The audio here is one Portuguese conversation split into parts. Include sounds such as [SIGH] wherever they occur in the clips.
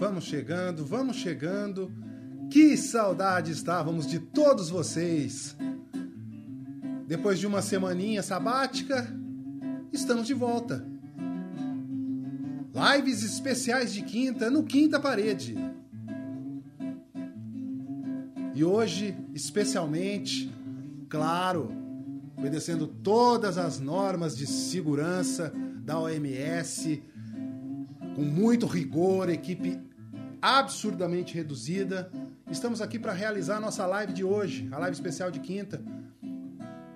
Vamos chegando, vamos chegando. Que saudade estávamos de todos vocês. Depois de uma semaninha sabática, estamos de volta. Lives especiais de quinta no Quinta Parede. E hoje, especialmente, claro, obedecendo todas as normas de segurança da OMS, com muito rigor, equipe absurdamente reduzida. Estamos aqui para realizar a nossa live de hoje, a live especial de quinta,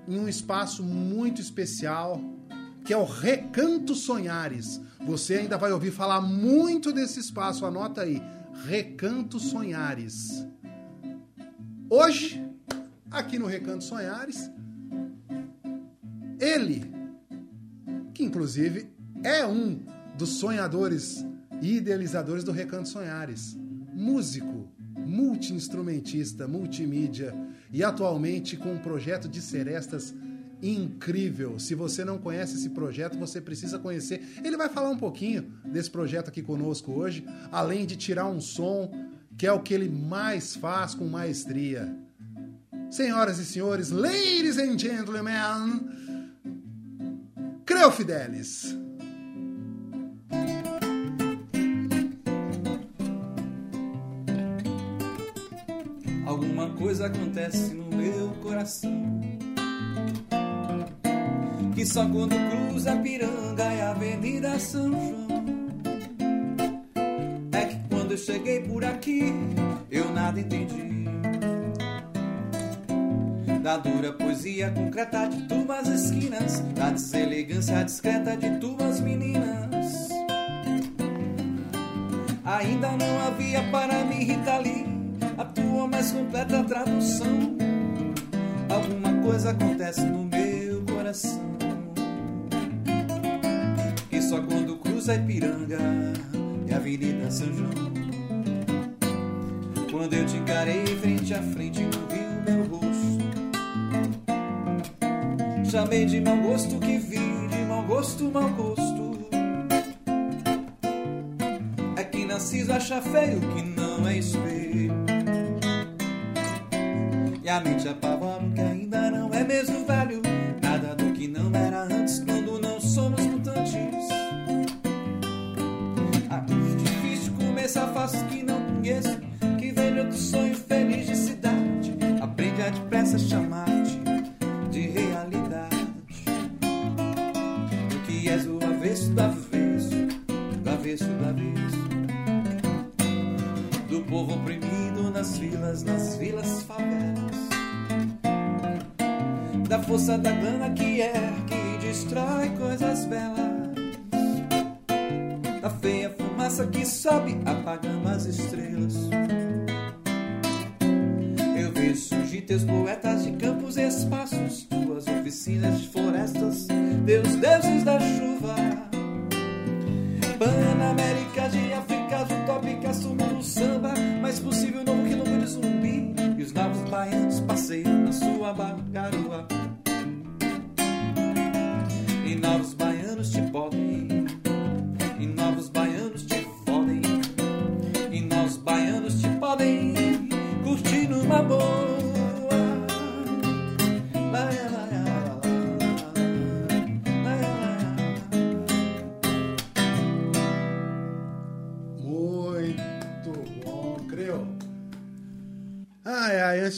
em um espaço muito especial, que é o Recanto Sonhares. Você ainda vai ouvir falar muito desse espaço, anota aí, Recanto Sonhares. Hoje, aqui no Recanto Sonhares, ele, que inclusive é um dos sonhadores e idealizadores do Recanto Sonhares, músico, multi-instrumentista, multimídia e atualmente com um projeto de serestas incrível. Se você não conhece esse projeto, você precisa conhecer. Ele vai falar um pouquinho desse projeto aqui conosco hoje, além de tirar um som que é o que ele mais faz com maestria. Senhoras e senhores, ladies and gentlemen, Creu Fidelis. Acontece no meu coração. Que só quando cruza a Piranga e a Avenida São João. É que quando eu cheguei por aqui eu nada entendi. Da dura poesia concreta de tuas esquinas, da deselegância discreta de tuas meninas. Ainda não havia para mim, Rita Lee, a tua mais completa tradução. Alguma coisa acontece no meu coração. E só quando cruza Ipiranga e Avenida São João. Quando eu te encarei frente a frente no rio meu rosto chamei de mau gosto que vi, de mau gosto, mau gosto. É que Narciso acha feio que passeiam na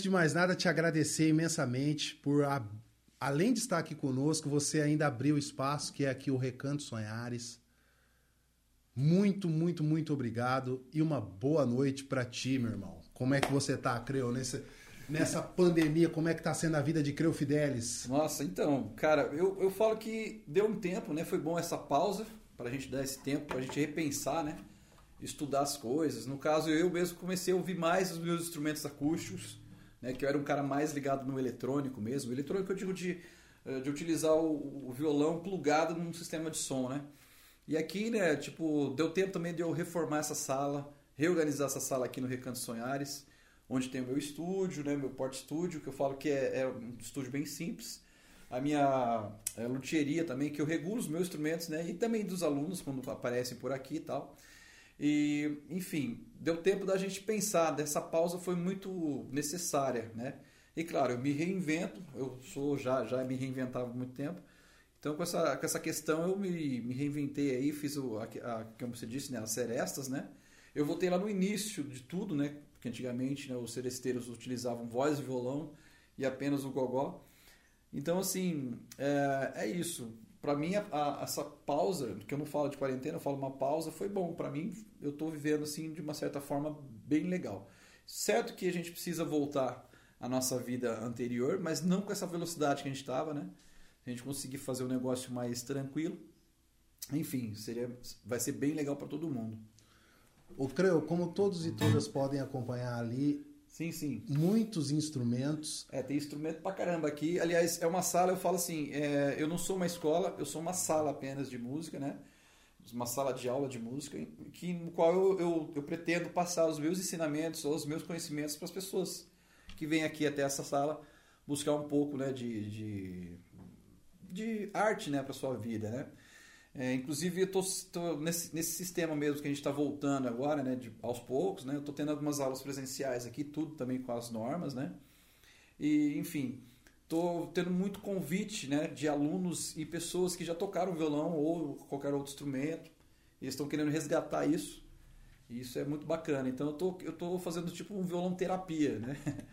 de mais nada, te agradecer imensamente por, a- além de estar aqui conosco, você ainda abriu espaço, que é aqui o Recanto Sonhares. Muito, muito, muito obrigado e uma boa noite pra ti, meu irmão. Como é que você tá, Creu, nessa, pandemia? Como é que tá sendo a vida de Creu Fidelis? Nossa, então, cara, eu, eu falo que deu um tempo, né? Foi bom essa pausa pra gente dar esse tempo, pra gente repensar, né? Estudar as coisas. No caso, eu mesmo comecei a ouvir mais os meus instrumentos acústicos, né? Que eu era um cara mais ligado no eletrônico mesmo. Eletrônico eu digo de, eh, de utilizar o, o violão plugado num sistema de som, né? E aqui, né, tipo, deu tempo também de eu reformar essa sala, reorganizar essa sala aqui no Recanto Sonhares, onde tem o meu estúdio, né, meu porte estúdio, que eu falo que é, é um estúdio bem simples. A minha é, luthieria também, que eu regulo os meus instrumentos, né, e também dos alunos quando aparecem por aqui e tal. E, enfim, deu tempo da gente pensar, dessa pausa foi muito necessária, né? E claro, eu me reinvento, eu sou já já me reinventava há muito tempo. Então com essa, com essa questão eu me, me reinventei aí, fiz o a, a, como você disse, né, as serestas, né? Eu voltei lá no início de tudo, né? Porque antigamente né, os seresteiros utilizavam voz e violão e apenas o gogó. Então assim, é, é isso. Para mim a, a, essa pausa, que eu não falo de quarentena, eu falo uma pausa, foi bom para mim. Eu estou vivendo assim de uma certa forma bem legal. Certo que a gente precisa voltar a nossa vida anterior, mas não com essa velocidade que a gente estava, né? A gente conseguir fazer um negócio mais tranquilo. Enfim, seria, vai ser bem legal para todo mundo. O Creu, como todos e todas podem acompanhar ali, sim, sim, muitos instrumentos. É, tem instrumento pra caramba aqui. Aliás, é uma sala, eu falo assim, é, eu não sou uma escola, eu sou uma sala apenas de música, né? Uma sala de aula de música, que, no qual eu, eu, eu pretendo passar os meus ensinamentos ou os meus conhecimentos para as pessoas que vem aqui até essa sala buscar um pouco né, de, de, de arte né, para sua vida. Né? É, inclusive, eu estou nesse, nesse sistema mesmo que a gente está voltando agora, né, de, aos poucos. Né? Eu estou tendo algumas aulas presenciais aqui, tudo também com as normas. Né? E, enfim, estou tendo muito convite né, de alunos e pessoas que já tocaram violão ou qualquer outro instrumento. E estão querendo resgatar isso. E isso é muito bacana. Então, eu tô, eu tô fazendo tipo um violão terapia, né? [LAUGHS]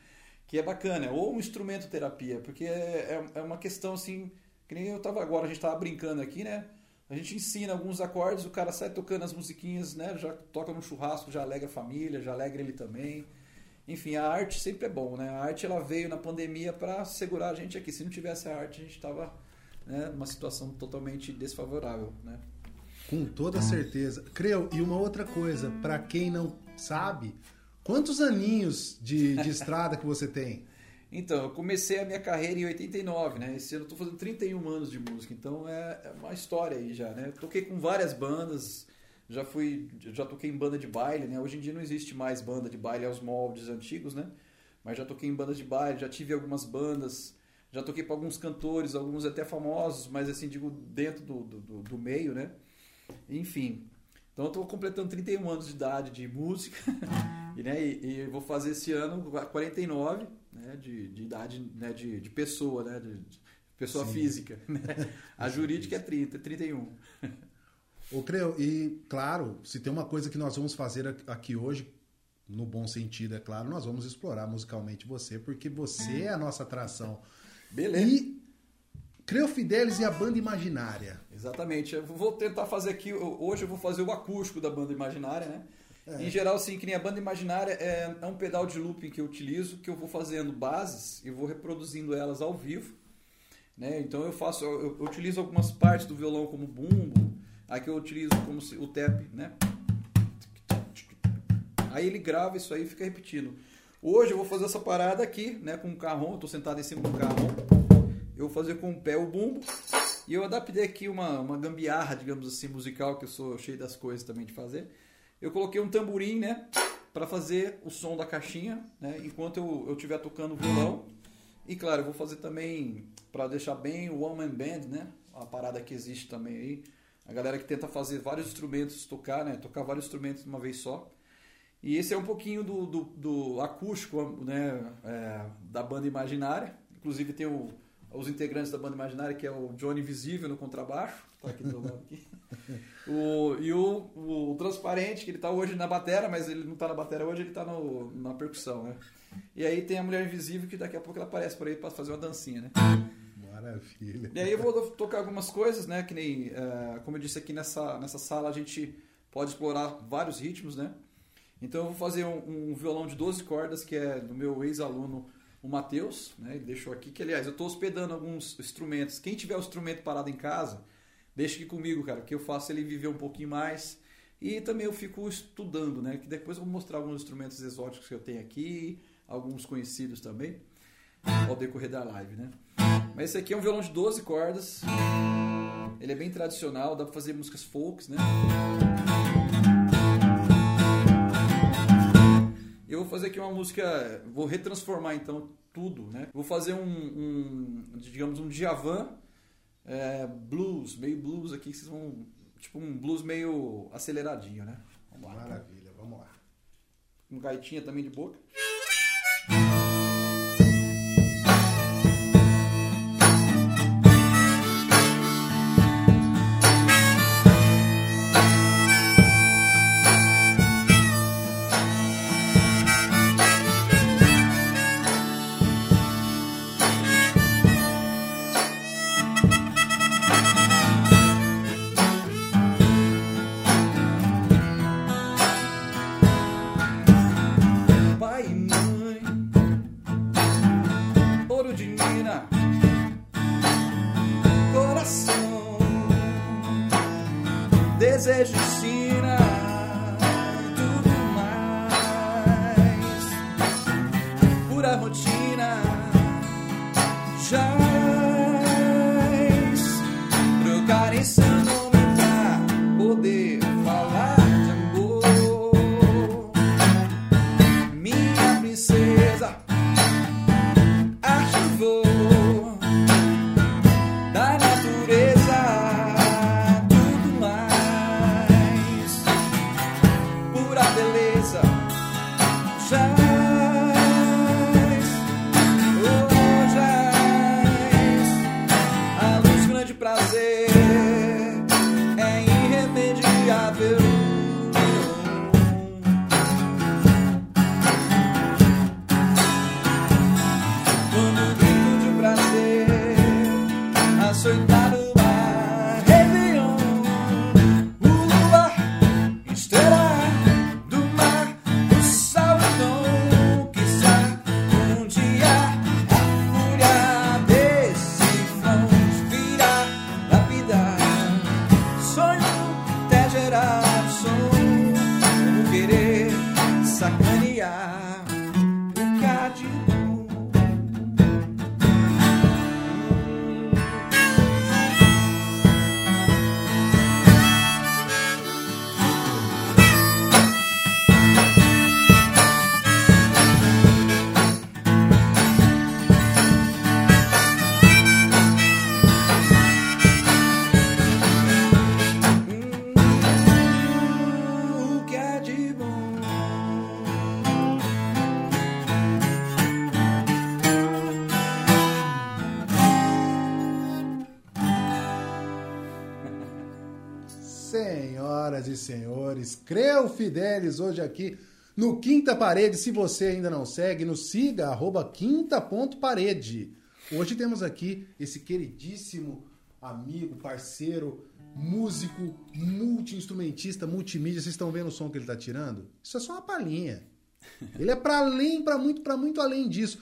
que é bacana, ou um instrumento terapia, porque é, é, é uma questão assim, que nem eu tava agora, a gente tava brincando aqui, né? A gente ensina alguns acordes, o cara sai tocando as musiquinhas, né? Já toca no churrasco, já alegra a família, já alegra ele também. Enfim, a arte sempre é bom, né? A arte ela veio na pandemia para segurar a gente aqui. Se não tivesse a arte, a gente estava né, numa situação totalmente desfavorável, né? Com toda certeza. Creu, e uma outra coisa, para quem não sabe, Quantos aninhos de, de estrada que você tem? Então, eu comecei a minha carreira em 89, né? Esse ano eu tô fazendo 31 anos de música, então é, é uma história aí já, né? Eu toquei com várias bandas, já fui, já toquei em banda de baile, né? Hoje em dia não existe mais banda de baile aos moldes antigos, né? Mas já toquei em bandas de baile, já tive algumas bandas, já toquei para alguns cantores, alguns até famosos, mas assim, digo, dentro do, do, do meio, né? Enfim, então eu tô completando 31 anos de idade de música. [LAUGHS] E, né, e, e, vou fazer esse ano 49 né, de, de idade né, de, de pessoa, né, de, de pessoa Sim. física. Né? [LAUGHS] A jurídica é 30, 31. Ô, Creu, e claro, se tem uma coisa que nós vamos fazer aqui hoje, no bom sentido, é claro, nós vamos explorar musicalmente você, porque você é a nossa atração. Beleza. E Creu Fidelis e a banda imaginária. Exatamente. Eu vou tentar fazer aqui, hoje eu vou fazer o acústico da banda imaginária, né? É. Em geral, sim, que nem a banda imaginária é, é um pedal de looping que eu utilizo, que eu vou fazendo bases e vou reproduzindo elas ao vivo. Né? Então eu faço, eu, eu utilizo algumas partes do violão como bumbo, aqui eu utilizo como se, o tap, né? Aí ele grava isso aí e fica repetindo. Hoje eu vou fazer essa parada aqui, né, com o carrom, estou sentado em cima do carrom. Eu vou fazer com o pé o bumbo. E eu adaptei aqui uma, uma gambiarra, digamos assim, musical, que eu sou cheio das coisas também de fazer eu coloquei um tamborim, né? Para fazer o som da caixinha, né? Enquanto eu estiver tocando violão. E claro, eu vou fazer também, para deixar bem o One Man Band, né? A parada que existe também aí. A galera que tenta fazer vários instrumentos, tocar, né? Tocar vários instrumentos de uma vez só. E esse é um pouquinho do, do, do acústico né? É, da banda imaginária. Inclusive tem o, os integrantes da banda imaginária, que é o Johnny Visível no contrabaixo. Tá aqui do lado aqui. [LAUGHS] O, e o, o Transparente, que ele tá hoje na batera, mas ele não tá na batera hoje, ele tá no, na percussão, né? E aí tem a Mulher Invisível, que daqui a pouco ela aparece por aí para fazer uma dancinha, né? Maravilha. E aí eu vou tocar algumas coisas, né? Que nem, uh, como eu disse aqui nessa, nessa sala, a gente pode explorar vários ritmos, né? Então eu vou fazer um, um violão de 12 cordas, que é do meu ex-aluno, o Matheus, né? Ele deixou aqui, que aliás, eu estou hospedando alguns instrumentos. Quem tiver o instrumento parado em casa, deixa aqui comigo, cara, que eu faço ele viver um pouquinho mais. E também eu fico estudando, né? Que depois eu vou mostrar alguns instrumentos exóticos que eu tenho aqui, alguns conhecidos também, ao decorrer da live, né? Mas esse aqui é um violão de 12 cordas. Ele é bem tradicional, dá pra fazer músicas folks, né? Fazer aqui uma música, vou retransformar então tudo, né? Vou fazer um, um digamos, um Djavan é, blues, meio blues aqui, vocês vão. Tipo um blues meio aceleradinho, né? Vamos lá. Maravilha, vamos lá. Um gaitinha também de boca. Creu Fidelis hoje aqui no Quinta Parede. Se você ainda não segue, nos siga, arroba quinta.parede. Hoje temos aqui esse queridíssimo amigo, parceiro, músico, multi-instrumentista, multimídia. Vocês estão vendo o som que ele está tirando? Isso é só uma palhinha. Ele é para além, para muito, para muito além disso.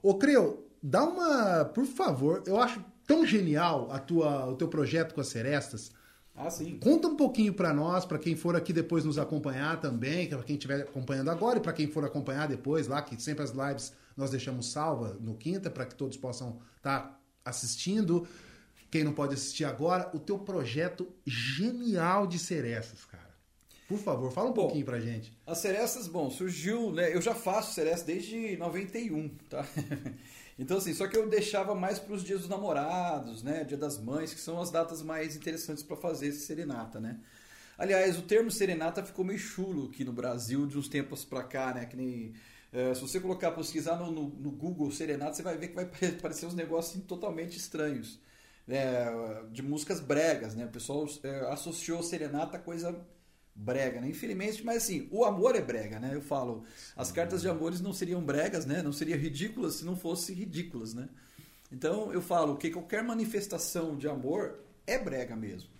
Ô, Creu, dá uma, por favor, eu acho tão genial a tua, o teu projeto com as Serestas. Ah, sim. Conta um pouquinho pra nós, pra quem for aqui depois nos acompanhar também, para quem estiver acompanhando agora e pra quem for acompanhar depois lá, que sempre as lives nós deixamos salva no quinta para que todos possam estar assistindo. Quem não pode assistir agora, o teu projeto genial de Serestas, cara. Por favor, fala um Bom, pouquinho pra gente. As serestas, bom, surgiu, né? Eu já faço seresta desde 91, tá? [LAUGHS] Então, assim, só que eu deixava mais para os dias dos namorados, né? Dia das mães, que são as datas mais interessantes para fazer esse serenata, né? Aliás, o termo serenata ficou meio chulo aqui no Brasil de uns tempos pra cá, né? Que nem. eh, se você colocar, pesquisar no, no, no Google serenata, você vai ver que vai [LAUGHS] aparecer uns negócios assim, totalmente estranhos. né, de músicas bregas, né? O pessoal eh, associou serenata a coisa brega, né? Infelizmente, mas assim, o amor é brega, né? Eu falo, as cartas de amores não seriam bregas, né? Não seriam ridículas se não fossem ridículas, né? Então eu falo que qualquer manifestação de amor é brega mesmo.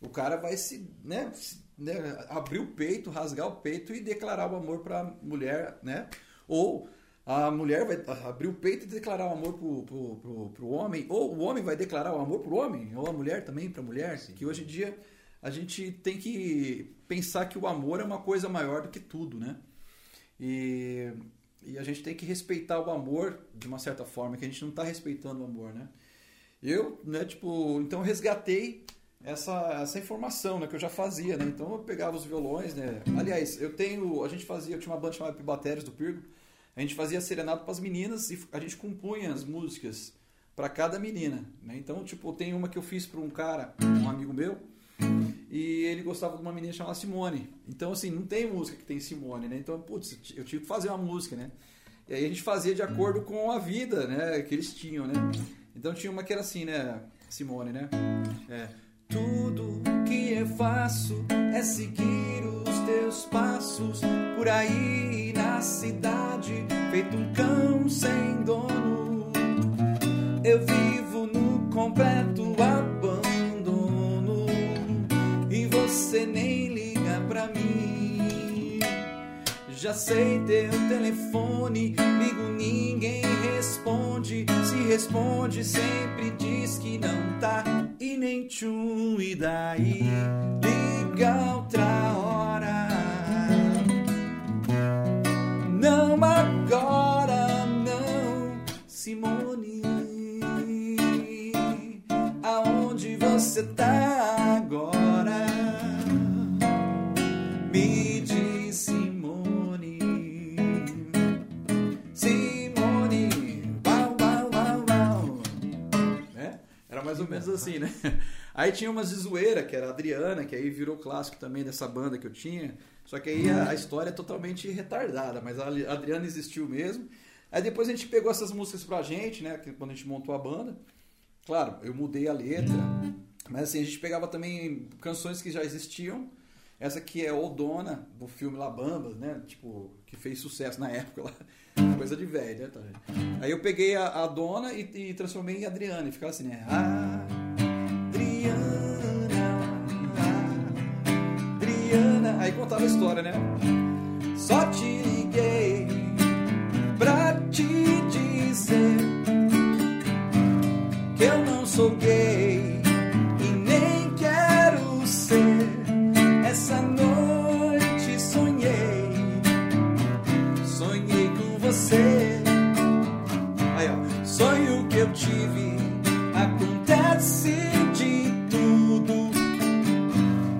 O cara vai se, né, se, né, abrir o peito, rasgar o peito e declarar o amor para a mulher, né? Ou a mulher vai abrir o peito e declarar o amor pro, pro, pro, pro homem, ou o homem vai declarar o amor pro homem, ou a mulher também para a mulher, que hoje em dia a gente tem que pensar que o amor é uma coisa maior do que tudo, né? E, e a gente tem que respeitar o amor de uma certa forma, que a gente não está respeitando o amor, né? Eu, né, tipo, então resgatei essa, essa informação, né, que eu já fazia, né? Então eu pegava os violões, né? Aliás, eu tenho, a gente fazia, eu tinha uma banda chamada Pibatérios do Pirgo, a gente fazia serenata para as meninas e a gente compunha as músicas para cada menina, né? Então, tipo, tem uma que eu fiz para um cara, um amigo meu, E ele gostava de uma menina chamada Simone. Então, assim, não tem música que tem Simone, né? Então, putz, eu tive que fazer uma música, né? E aí a gente fazia de acordo com a vida, né? Que eles tinham, né? Então tinha uma que era assim, né? Simone, né? É. Tudo que eu faço é seguir os teus passos por aí na cidade, feito um cão sem dono. Eu vivo no completo Já sei teu telefone, ligo ninguém responde. Se responde, sempre diz que não tá e nem tchum. E daí liga outra hora. Não agora, não, Simone. Aonde você tá mais ou menos assim, né? [LAUGHS] Aí tinha umas de zoeira, que era a Adriana, que aí virou clássico também dessa banda que eu tinha. Só que aí a, a história é totalmente retardada, mas a Adriana existiu mesmo. Aí depois a gente pegou essas músicas pra gente, né? que- Quando a gente montou a banda. Claro, eu mudei a letra, mas assim, a gente pegava também canções que já existiam. Essa aqui é Odona, do filme La Bambas, né? Tipo, que fez sucesso na época lá. Coisa de velho, né? tá? Aí eu peguei a, a Dona e, e transformei em Adriana. E ficava assim, né? Adriana, Adriana. Aí contava a história, né? Só te liguei pra te dizer que eu não sou gay tive, acontece de tudo.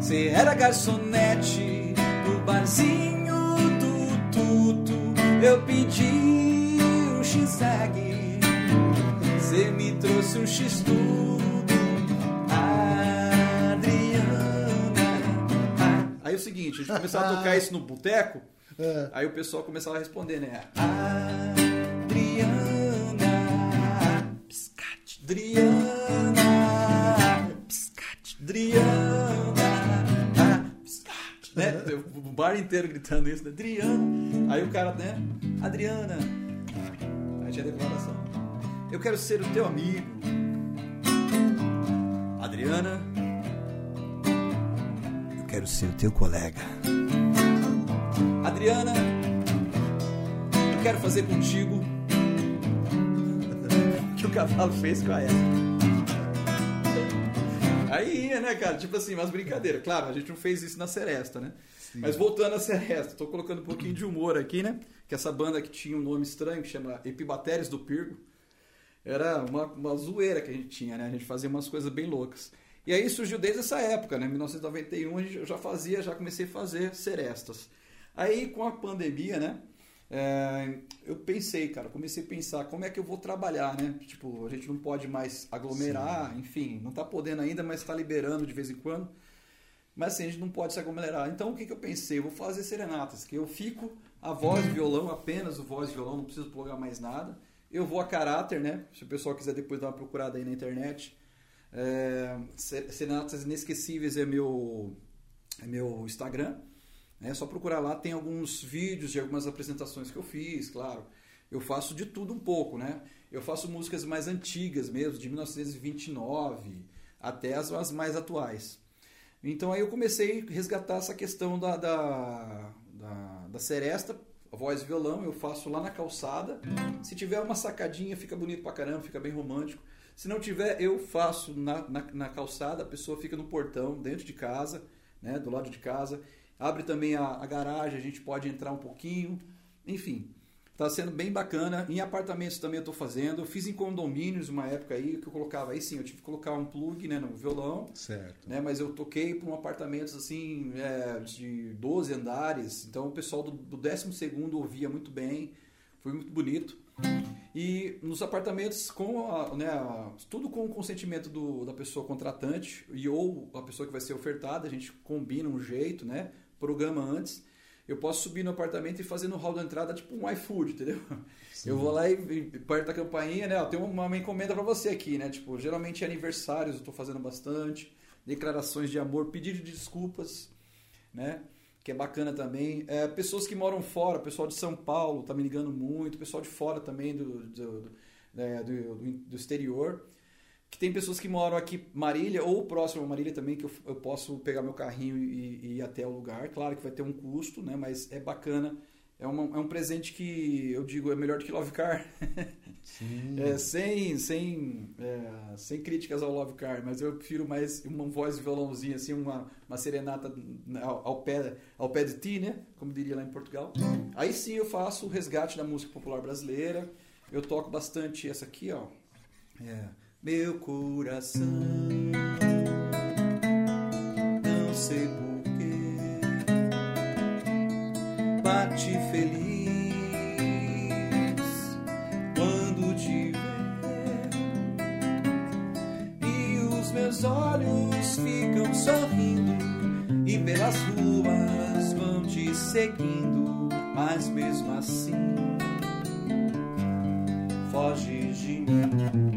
Você era garçonete no barzinho do Tuto. Eu pedi um X-Egg. Você me trouxe um X tudo, Adriana. Aí é o seguinte, a gente começava a tocar isso no boteco, [LAUGHS] É. aí o pessoal começava a responder, né? Adriana, Adriana, piscate, Adriana, piscate, né? O bar inteiro gritando isso, né? Adriana. Aí o cara, né? Adriana. Aí tinha declaração. Eu quero ser o teu amigo. Adriana. Eu quero ser o teu colega. Adriana. Eu quero fazer contigo que o cavalo fez com a Eva. Aí ia, né, cara? Tipo assim, umas brincadeiras. Claro, a gente não fez isso na Seresta, né? Mas voltando à Seresta, tô colocando um pouquinho de humor aqui, né? Que essa banda que tinha um nome estranho, que chama Epibateres do Pirgo, era uma, uma zoeira que a gente tinha, né? A gente fazia umas coisas bem loucas. E aí surgiu desde essa época, né? Em 1991 a gente- eu já fazia, já comecei a fazer serestas. Aí com a pandemia, né? É, eu pensei, cara, comecei a pensar como é que eu vou trabalhar, né? Tipo, a gente não pode mais aglomerar, enfim, não tá podendo ainda, mas tá liberando de vez em quando. Mas assim, a gente não pode se aglomerar. Então o que, que eu pensei? Eu vou fazer serenatas, que eu fico a voz e [LAUGHS] violão, apenas o voz e violão, não preciso plugar mais nada. Eu vou a caráter, né? Se o pessoal quiser depois dar uma procurada aí na internet. É, Se- Serenatas Inesquecíveis é meu, é meu Instagram. É só procurar lá, tem alguns vídeos de algumas apresentações que eu fiz, claro. Eu faço de tudo um pouco, né? Eu faço músicas mais antigas mesmo, de 1929 até as, as mais atuais. Então aí eu comecei a resgatar essa questão da, da, da, da seresta, voz e violão, eu faço lá na calçada. Se tiver uma sacadinha, fica bonito pra caramba, fica bem romântico. Se não tiver, eu faço na, na, na calçada, a pessoa fica no portão, dentro de casa, né, do lado de casa. Abre também a, a garagem, a gente pode entrar um pouquinho. Enfim, Tá sendo bem bacana. Em apartamentos também eu tô fazendo. Eu fiz em condomínios uma época aí que eu colocava. Aí sim, eu tive que colocar um plug né, no violão. Certo. Né, mas eu toquei para um apartamentos assim é, de 12 andares. Então o pessoal do, do 12 ouvia muito bem. Foi muito bonito. E nos apartamentos, com a, né, tudo com o consentimento do, da pessoa contratante e ou a pessoa que vai ser ofertada, a gente combina um jeito, né? Programa antes. Eu posso subir no apartamento e fazer no hall da entrada tipo um iFood, entendeu? Sim. Eu vou lá e, e perto da campainha, né? Ó, tem uma, uma encomenda para você aqui, né? Tipo, geralmente aniversários eu estou fazendo bastante, declarações de amor, pedido de desculpas, né? que é bacana também. É, pessoas que moram fora, pessoal de São Paulo tá me ligando muito, pessoal de fora também do, do, do, é, do, do exterior. Que tem pessoas que moram aqui Marília ou próximo a Marília também, que eu, eu posso pegar meu carrinho e, e ir até o lugar. Claro que vai ter um custo, né? mas é bacana é, uma, é um presente que eu digo é melhor do que Love Car. [LAUGHS] é, sem sem, é, sem críticas ao Love Car, mas eu prefiro mais uma voz de violãozinho, assim, uma, uma serenata ao, ao, pé, ao pé de ti, né? Como diria lá em Portugal. Aí sim eu faço o resgate da música popular brasileira. Eu toco bastante essa aqui, ó. É, meu coração. Não sei bate feliz quando te ver. E os meus olhos ficam sorrindo e pelas ruas vão te seguindo, mas mesmo assim foge de mim.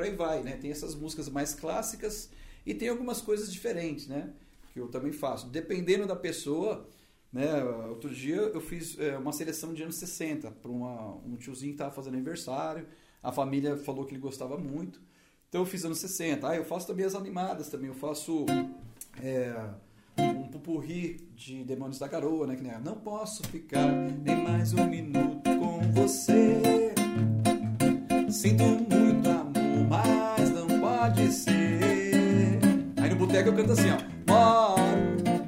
Por aí vai, né? Tem essas músicas mais clássicas e tem algumas coisas diferentes, né? que eu também faço. Dependendo da pessoa, né? Outro dia eu fiz é, uma seleção de anos 60 para um tiozinho que estava fazendo aniversário. A família falou que ele gostava muito. Então eu fiz anos 60. Ah, eu faço também as animadas também. Eu faço é, um pupurri de Demônios da Garoa, né? Que nem, não posso ficar nem mais um minuto com você. Sinto muito boteco eu canto assim, ó moro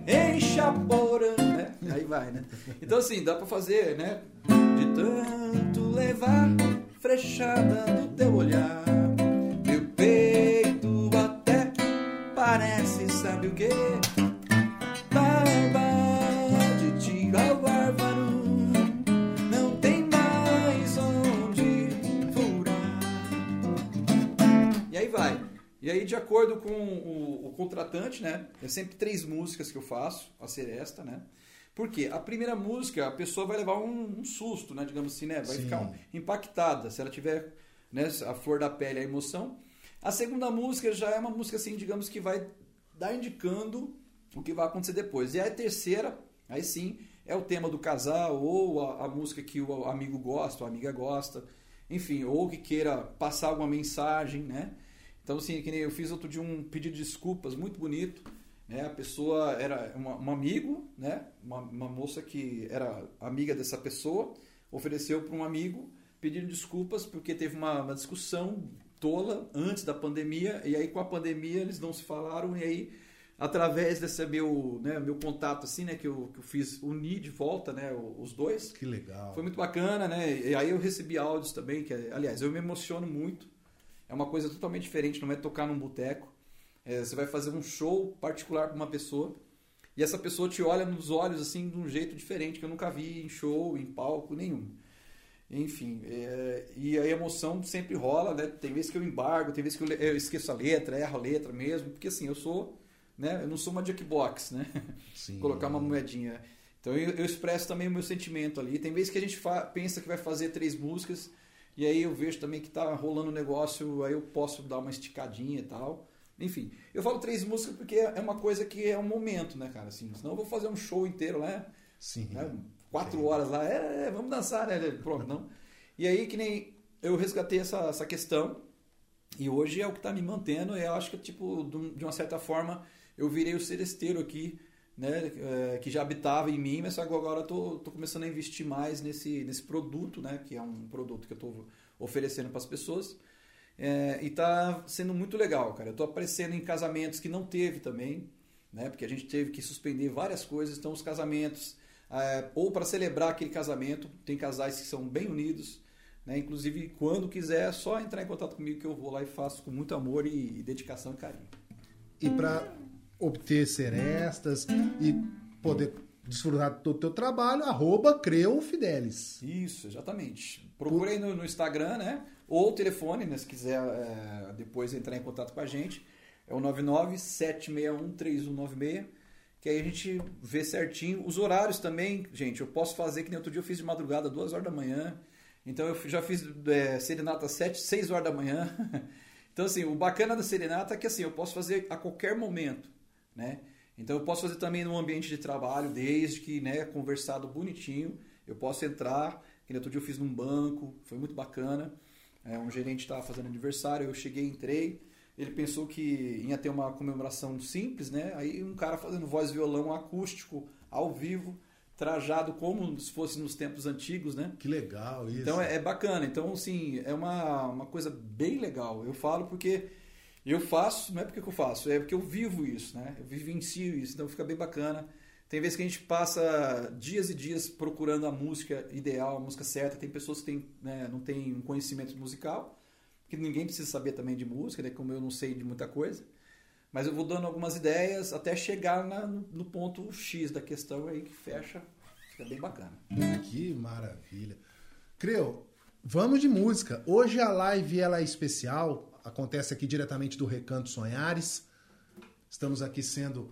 em Chaporã, né? Aí vai, né? Então assim, dá pra fazer, né? De tanto levar frechada no teu olhar, meu peito até parece, sabe o quê? Aí, de acordo com o, o, contratante, né? É sempre três músicas que eu faço, a ser esta, né? Porque a primeira música, a pessoa vai levar um, um susto, né? Digamos assim, né? Vai Sim. ficar impactada se ela tiver né, a flor da pele, a emoção. A segunda música já é uma música, assim, digamos que vai dar indicando o que vai acontecer depois. E a terceira, aí sim, é o tema do casal, ou a, a música que o amigo gosta, ou a amiga gosta, enfim, ou que queira passar alguma mensagem, né? Então, assim, que nem eu fiz outro dia um pedido de desculpas muito bonito. Né? A pessoa era uma, um amigo, né? Uma, uma, moça que era amiga dessa pessoa, ofereceu para um amigo pedindo desculpas porque teve uma, uma, discussão tola antes da pandemia, e aí com a pandemia eles não se falaram, e aí através desse meu, né, meu contato assim, né, que eu, que eu fiz unir de volta, né, os dois. Que legal. Foi muito bacana, né? E aí eu recebi áudios também, que aliás, eu me emociono muito é uma coisa totalmente diferente, não é tocar num boteco. É, você vai fazer um show particular para uma pessoa e essa pessoa te olha nos olhos assim de um jeito diferente que eu nunca vi em show, em palco nenhum. Enfim, é, e a emoção sempre rola, né? Tem vezes que eu embargo, tem vezes que eu, eu esqueço a letra, erro a letra mesmo, porque assim, eu sou, né? Eu não sou uma jackbox, né? [LAUGHS] Colocar uma moedinha. Então eu, eu, expresso também o meu sentimento ali. Tem vezes que a gente pensa que vai fazer três músicas e aí eu vejo também que tá rolando um negócio, aí eu posso dar uma esticadinha e tal. Enfim, eu falo três músicas porque é uma coisa que é um momento, né, cara? Assim, senão eu vou fazer um show inteiro lá. Sim. Né? Quatro Sim. horas lá, é, é, vamos dançar, né? [LAUGHS] Pronto, não. E aí que nem eu resgatei essa, essa questão e hoje é o que está me mantendo. E eu acho que, tipo, de uma certa forma, eu virei o seresteiro aqui né, é, que já habitava em mim, mas agora estou começando a investir mais nesse, nesse produto, né, que é um produto que eu estou oferecendo para as pessoas. É, e está sendo muito legal, cara. Eu estou aparecendo em casamentos que não teve também, né, porque a gente teve que suspender várias coisas. Então, os casamentos, é, ou para celebrar aquele casamento, tem casais que são bem unidos. Né, inclusive, quando quiser, é só entrar em contato comigo que eu vou lá e faço com muito amor e, e dedicação e carinho. E para obter serestas e poder desfrutar do teu trabalho, arroba Creofidelis. Isso, exatamente. Procure aí no, no Instagram, né? Ou telefone, né? Se quiser é, depois entrar em contato com a gente. É o 997613196. Que aí a gente vê certinho. Os horários também, gente, eu posso fazer que nem outro dia eu fiz de madrugada, duas horas da manhã. Então eu já fiz é, serenata 7, 6 horas da manhã. [LAUGHS] Então, assim, o bacana da serenata é que assim, eu posso fazer a qualquer momento, né? Então eu posso fazer também no ambiente de trabalho, desde que, né, conversado bonitinho, eu posso entrar, que outro dia eu fiz num banco, foi muito bacana. É, um gerente estava fazendo aniversário, eu cheguei, entrei, ele pensou que ia ter uma comemoração simples, né? Aí um cara fazendo voz violão acústico, ao vivo, trajado como se fosse nos tempos antigos, né? Que legal isso. Então é, é bacana. Então, assim, é uma, uma coisa bem legal. Eu falo porque eu faço, não é porque eu faço, é porque eu vivo isso, né? Eu vivencio isso, então fica bem bacana. Tem vezes que a gente passa dias e dias procurando a música ideal, a música certa. Tem pessoas que tem, né, não têm um conhecimento musical, que ninguém precisa saber também de música, né, como eu não sei de muita coisa. Mas eu vou dando algumas ideias até chegar na, no ponto X da questão aí que fecha. Fica bem bacana. Que maravilha. Creu, vamos de música. Hoje a live ela é especial, acontece aqui diretamente do Recanto Sonhares. Estamos aqui sendo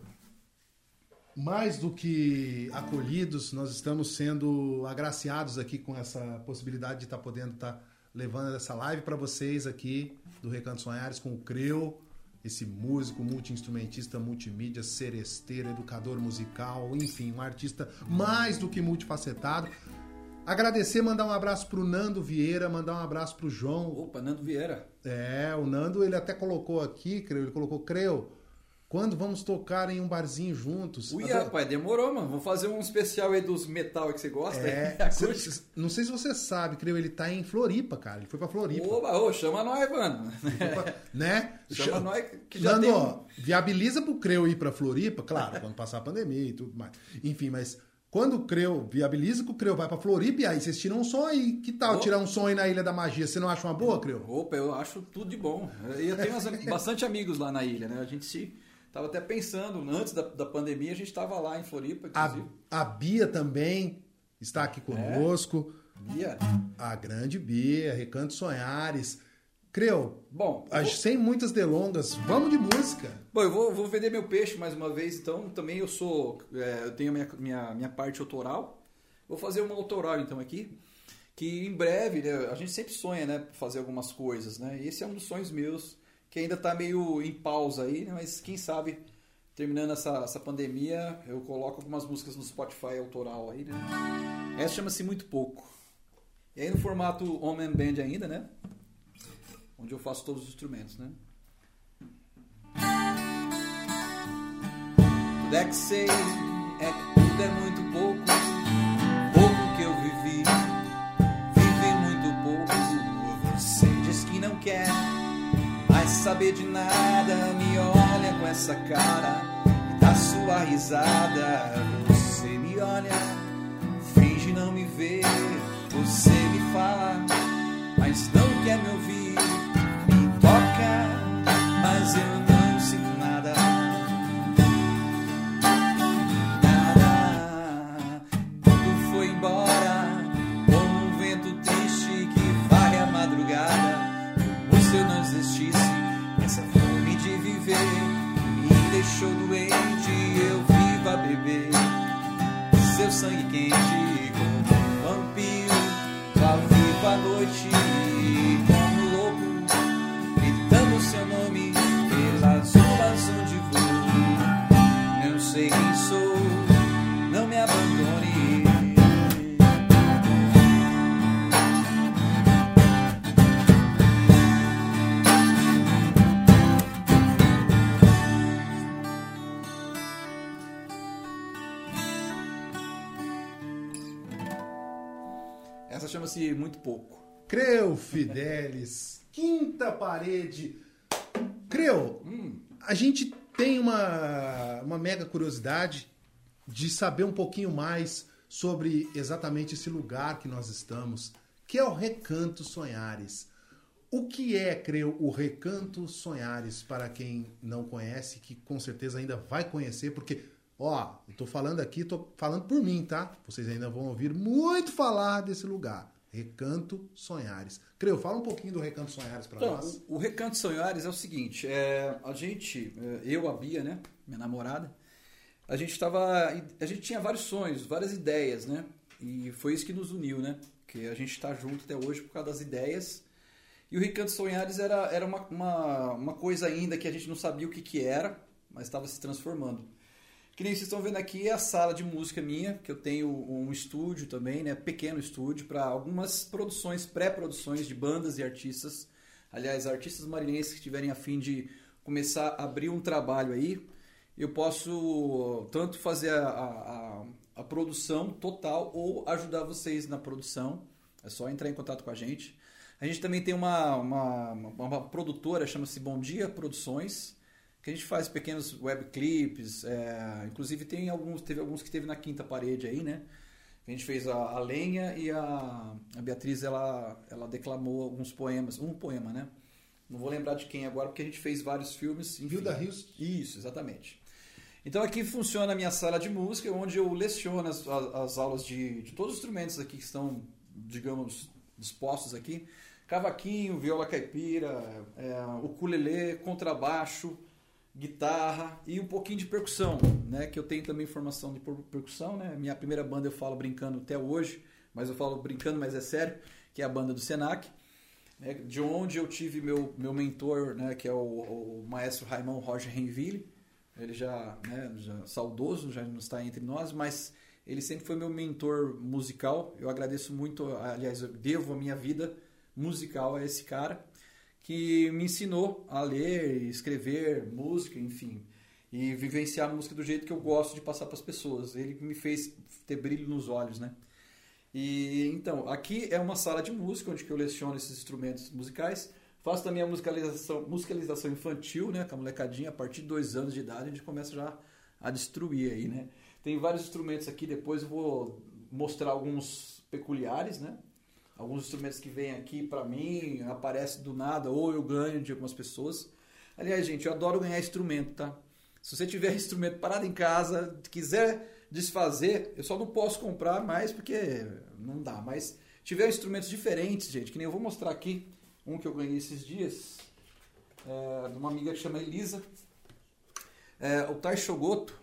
mais do que acolhidos, nós estamos sendo agraciados aqui com essa possibilidade de estar podendo estar levando essa live para vocês aqui do Recanto Sonhares com o Creu esse músico, multi-instrumentista, multimídia, seresteiro, educador musical, enfim, um artista mais do que multifacetado. Agradecer, mandar um abraço pro Nando Vieira, mandar um abraço pro João. Opa, Nando Vieira. É, o Nando, ele até colocou aqui, ele colocou, Creu, quando vamos tocar em um barzinho juntos? Ui, rapaz, demorou, mano. Vamos fazer um especial aí dos metal que você gosta. É, [LAUGHS] cê, não sei se você sabe, creio, ele tá em Floripa, cara. Ele foi pra Floripa. Oba, ô, chama nós, mano. Pra, né? [LAUGHS] Chama nós que já Nando, tem... Ó, viabiliza pro Creu ir pra Floripa, claro, quando passar a pandemia e tudo mais. Enfim, mas quando o Creu viabiliza que o Creu vai pra Floripa, e aí vocês tiram um som aí. Que tal Opa. tirar um som aí na Ilha da Magia? Você não acha uma boa, Creu? Opa, eu acho tudo de bom. Eu tenho bastante amigos lá na ilha, né? A gente se Tava até pensando, antes da, da pandemia, a gente estava lá em Floripa, inclusive. A, a Bia também está aqui conosco. É? Bia. A grande Bia, Recanto Sonhares. Creu, bom, vou... sem muitas delongas, vamos de música. Bom, eu vou, vou, vender meu peixe mais uma vez, então também eu sou, é, eu tenho a minha, minha, minha parte autoral. Vou fazer uma autoral então aqui, que em breve, né, a gente sempre sonha, né, fazer algumas coisas, né? E esse é um dos sonhos meus que ainda está meio em pausa aí, né? mas quem sabe terminando essa, essa pandemia eu coloco algumas músicas no Spotify autoral aí, né? Essa chama-se Muito Pouco. E aí no formato Homem Band ainda, né? Onde eu faço todos os instrumentos, né? Tudo é que sei, é que tudo é muito pouco. Pouco que eu vivi, vivi muito pouco. Você diz que não quer saber de nada, me olha com essa cara e dá sua risada. Você me olha, finge não me ver, você Muito Pouco. Creu, Fidelis. [LAUGHS] Quinta parede. Creu, hum. a gente tem uma, uma mega curiosidade de saber um pouquinho mais sobre exatamente esse lugar que nós estamos, que é o Recanto Sonhares. O que é, creio, o Recanto Sonhares, para quem não conhece, que com certeza ainda vai conhecer, porque Ó, eu tô falando aqui, tô falando por mim, tá? Vocês ainda vão ouvir muito falar desse lugar. Recanto Sonhares. Creu, fala um pouquinho do Recanto Sonhares para então, nós. O, o, Recanto Sonhares é o seguinte, é, a gente, é, eu, a Bia, né, minha namorada, a gente estava, a gente tinha vários sonhos, várias ideias, né? E foi isso que nos uniu, né? Que a gente está junto até hoje por causa das ideias. E o Recanto Sonhares era, era uma, uma, uma coisa ainda que a gente não sabia o que, que era, mas estava se transformando. Que nem vocês estão vendo aqui é a sala de música minha, que eu tenho um estúdio também, né? Pequeno estúdio, para algumas produções, pré-produções de bandas e artistas. Aliás, artistas marinhenses que tiverem a fim de começar a abrir um trabalho aí, eu posso tanto fazer a, a, a produção total ou ajudar vocês na produção. É só entrar em contato com a gente. A gente também tem uma, uma, uma produtora, chama-se Bom Dia Produções que a gente faz pequenos webclips, é, inclusive tem alguns, teve alguns que teve na quinta parede aí, né? A gente fez a, a Lenha e a, a Beatriz, ela, ela declamou alguns poemas, um poema, né? Não vou lembrar de quem agora, porque a gente fez vários filmes. Enfim. Hilda Rios? Isso, exatamente. Então aqui funciona a minha sala de música, onde eu leciono as, as aulas de, de todos os instrumentos aqui que estão, digamos, dispostos aqui. Cavaquinho, viola caipira, é, ukulele, contrabaixo, guitarra e um pouquinho de percussão, né? Que eu tenho também formação de percussão, né? Minha primeira banda eu falo brincando até hoje, mas eu falo brincando, mas é sério, que é a banda do Senac, né? de onde eu tive meu, meu mentor, né? Que é o, o maestro Raimon Roger Renville. Ele já, né? Já saudoso, já não está entre nós, mas ele sempre foi meu mentor musical. Eu agradeço muito, aliás, eu devo a minha vida musical a esse cara que me ensinou a ler, escrever música, enfim, e vivenciar a música do jeito que eu gosto de passar para as pessoas. Ele me fez ter brilho nos olhos, né? E então, aqui é uma sala de música onde eu leciono esses instrumentos musicais. Faço também a musicalização, musicalização infantil, né, com a molecadinha a partir de dois anos de idade a gente começa já a destruir aí, né? Tem vários instrumentos aqui, depois eu vou mostrar alguns peculiares, né? Alguns instrumentos que vêm aqui para mim, aparece do nada, ou eu ganho de algumas pessoas. Aliás, gente, eu adoro ganhar instrumento, tá? Se você tiver [LAUGHS] instrumento parado em casa, quiser desfazer, eu só não posso comprar mais porque não dá. Mas tiver instrumentos diferentes, gente, que nem eu vou mostrar aqui um que eu ganhei esses dias, é, de uma amiga que chama Elisa, é, o Taishogoto.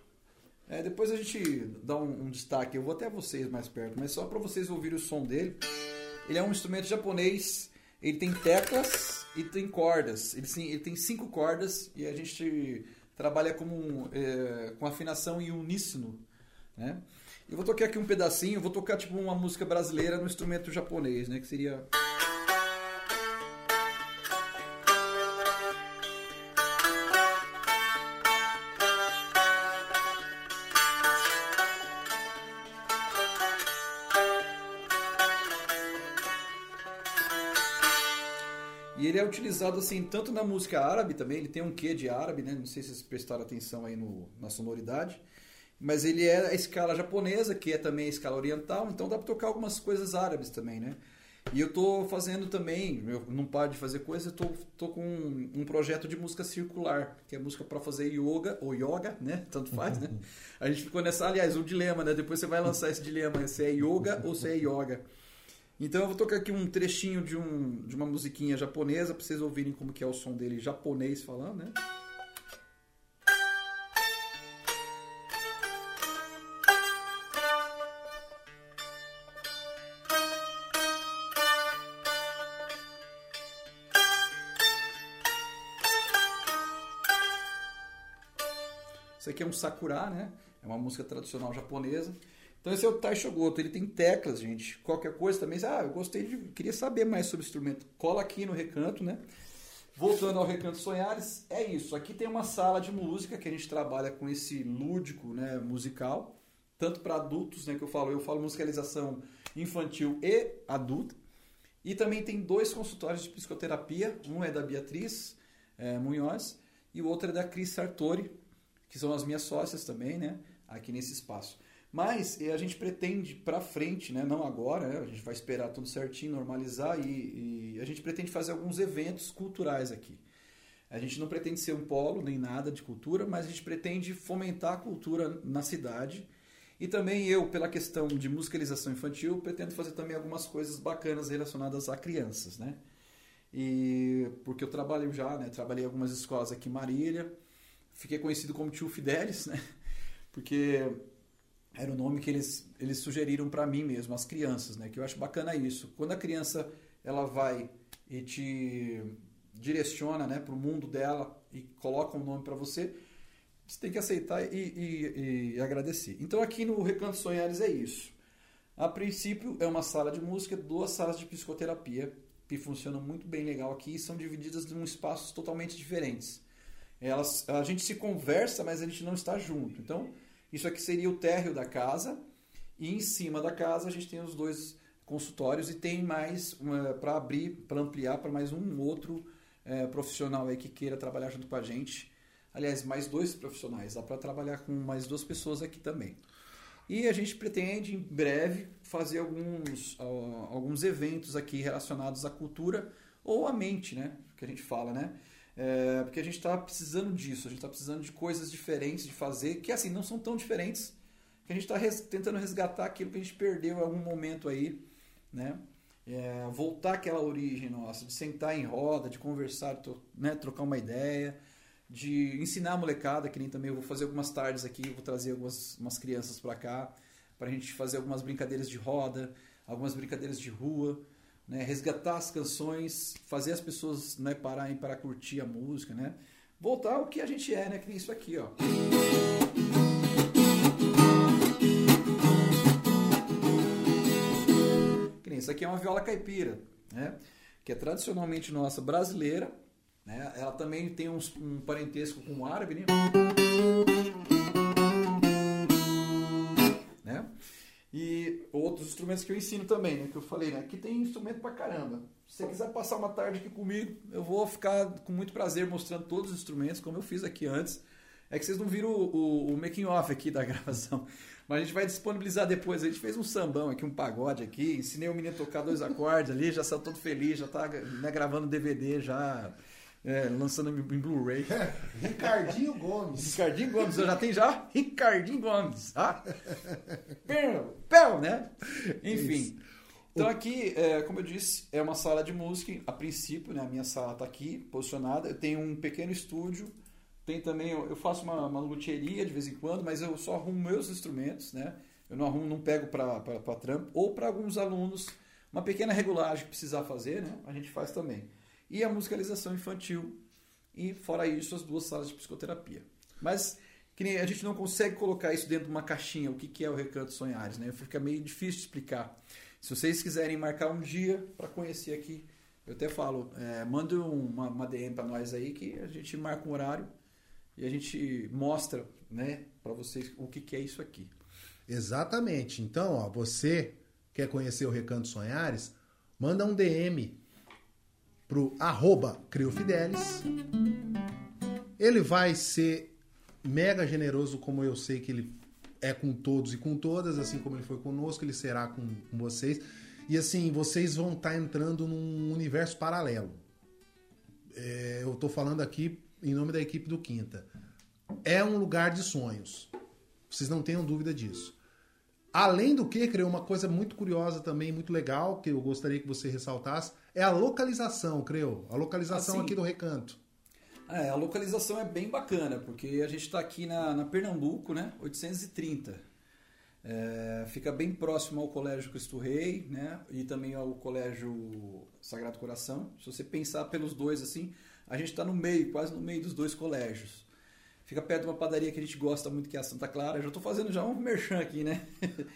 É, depois a gente dá um, um, destaque, eu vou até vocês mais perto, mas só para vocês ouvirem o som dele. Ele é um instrumento japonês. Ele tem teclas e tem cordas. Ele, sim, ele tem cinco cordas e a gente trabalha com, é, com afinação em uníssono. Né? Eu vou tocar aqui um pedacinho, vou tocar tipo uma música brasileira no instrumento japonês, né? Que seria. Utilizado assim tanto na música árabe também, ele tem um quê de árabe, né? Não sei se vocês prestaram atenção aí no, na sonoridade. Mas ele é a escala japonesa, que é também a escala oriental, então dá para tocar algumas coisas árabes também, né? E eu tô fazendo também, eu não paro de fazer coisas, eu tô, tô com um, um, projeto de música circular, que é música para fazer yoga, ou yoga, né? Tanto faz, né? [LAUGHS] A gente ficou nessa, aliás, o dilema, né? Depois você vai lançar esse dilema, se é yoga ou se é yoga. Então eu vou tocar aqui um trechinho de, um, de uma musiquinha japonesa para vocês ouvirem como que é o som dele japonês falando, né? Isso aqui é um sakura, né? É uma música tradicional japonesa. Então esse é o Taisho Goto, ele tem teclas, gente. Qualquer coisa também, ah, eu gostei de, queria saber mais sobre o instrumento. Cola aqui no recanto, né? Voltando ao Recanto Sonhares, é isso. Aqui tem uma sala de música que a gente trabalha com esse lúdico, né, musical, tanto para adultos, né, que eu falo, eu falo musicalização infantil e adulta. E também tem dois consultórios de psicoterapia, um é da Beatriz é, Munhoz e o outro é da Cris Sartori, que são as minhas sócias também, né, aqui nesse espaço. Mas a gente pretende para frente, né? não agora, né? a gente vai esperar tudo certinho, normalizar e, e, a gente pretende fazer alguns eventos culturais aqui. A gente não pretende ser um polo nem nada de cultura, mas a gente pretende fomentar a cultura na cidade. E também eu, pela questão de musicalização infantil, pretendo fazer também algumas coisas bacanas relacionadas a crianças, né? E porque eu trabalho já, né? Trabalhei em algumas escolas aqui em Marília. Fiquei conhecido como Tio Fidelis, né? [LAUGHS] Porque era o nome que eles, eles sugeriram para mim mesmo, as crianças, né? Que eu acho bacana isso. Quando a criança ela vai e te direciona, né, para o mundo dela e coloca um nome para você, você tem que aceitar e, e, e, agradecer. Então aqui no Recanto Sonhares é isso. A princípio é uma sala de música, duas salas de psicoterapia que funcionam muito bem legal aqui e são divididas em espaços totalmente diferentes. Elas, a gente se conversa, mas a gente não está junto. Então isso aqui seria o térreo da casa e em cima da casa a gente tem os dois consultórios e tem mais para abrir, para ampliar para mais um outro é, profissional aí que queira trabalhar junto com a gente. Aliás, mais dois profissionais, dá para trabalhar com mais duas pessoas aqui também. E a gente pretende em breve fazer alguns, alguns eventos aqui relacionados à cultura ou à mente, né? Que a gente fala, né? É, porque a gente está precisando disso, a gente está precisando de coisas diferentes de fazer, que assim, não são tão diferentes, que a gente está res tentando resgatar aquilo que a gente perdeu em algum momento aí né? É, voltar àquela origem nossa, de sentar em roda, de conversar, né, trocar uma ideia, de ensinar a molecada, que nem também eu vou fazer algumas tardes aqui, vou trazer algumas umas crianças para cá, para a gente fazer algumas brincadeiras de roda, algumas brincadeiras de rua, né, resgatar as canções, fazer as pessoas né, pararem para curtir a música, né? Voltar ao que a gente é, né? Que nem isso aqui, ó. Isso aqui é uma viola caipira, né? que é tradicionalmente nossa brasileira. Né? Ela também tem um, um parentesco com o árabe. Né? E outros instrumentos que eu ensino também, né? que eu falei, né? aqui tem instrumento pra caramba. Se você quiser passar uma tarde aqui comigo, eu vou ficar com muito prazer mostrando todos os instrumentos, como eu fiz aqui antes. É que vocês não viram o, o, o making off aqui da [LAUGHS] gravação. Mas a gente vai disponibilizar depois. A gente fez um sambão aqui, um pagode aqui. Ensinei o menino a tocar dois acordes ali, já saiu todo feliz, já tá né, gravando DVD, já é, lançando em Blu-ray. Ricardinho Gomes. Ricardinho Gomes, já tem já? Ricardinho Gomes. Ah. [LAUGHS] Pão, pão, né? Enfim. Isso. Então aqui, é, como eu disse, é uma sala de música. A princípio, né, a minha sala está aqui, posicionada. Eu tenho um pequeno estúdio tem também, eu faço uma, uma luthieria de vez em quando, mas eu só arrumo meus instrumentos, né? Eu não arrumo, não pego para trampo. Ou para alguns alunos, uma pequena regulagem que precisar fazer, né? A gente faz também. E a musicalização infantil. E fora isso, as duas salas de psicoterapia. Mas que a gente não consegue colocar isso dentro de uma caixinha, o que, que é o Recanto Sonhares, né? Fica meio difícil de explicar. Se vocês quiserem marcar um dia para conhecer aqui, eu até falo, é, manda uma, uma DM para nós aí que a gente marca um horário e a gente mostra né, para vocês o que, que é isso aqui. Exatamente. Então, ó, você quer conhecer o Recanto Sonhares, manda um DM pro arroba Criofidelis. Ele vai ser mega generoso, como eu sei que ele é com todos e com todas, assim como ele foi conosco, ele será com, com vocês. E assim, vocês vão estar tá entrando num universo paralelo. É, eu estou falando aqui em nome da equipe do Quinta. É um lugar de sonhos. Vocês não tenham dúvida disso. Além do que, criou uma coisa muito curiosa também, muito legal, que eu gostaria que você ressaltasse, é a localização, creio. A localização assim, aqui do recanto. É, a localização é bem bacana, porque a gente está aqui na, na, Pernambuco, né? 830. É, fica bem próximo ao Colégio Cristo Rei, né? E também ao Colégio Sagrado Coração. Se você pensar pelos dois assim, a gente está no meio, quase no meio dos dois colégios. Fica perto de uma padaria que a gente gosta muito, que é a Santa Clara. Eu já estou fazendo já um merchan aqui, né?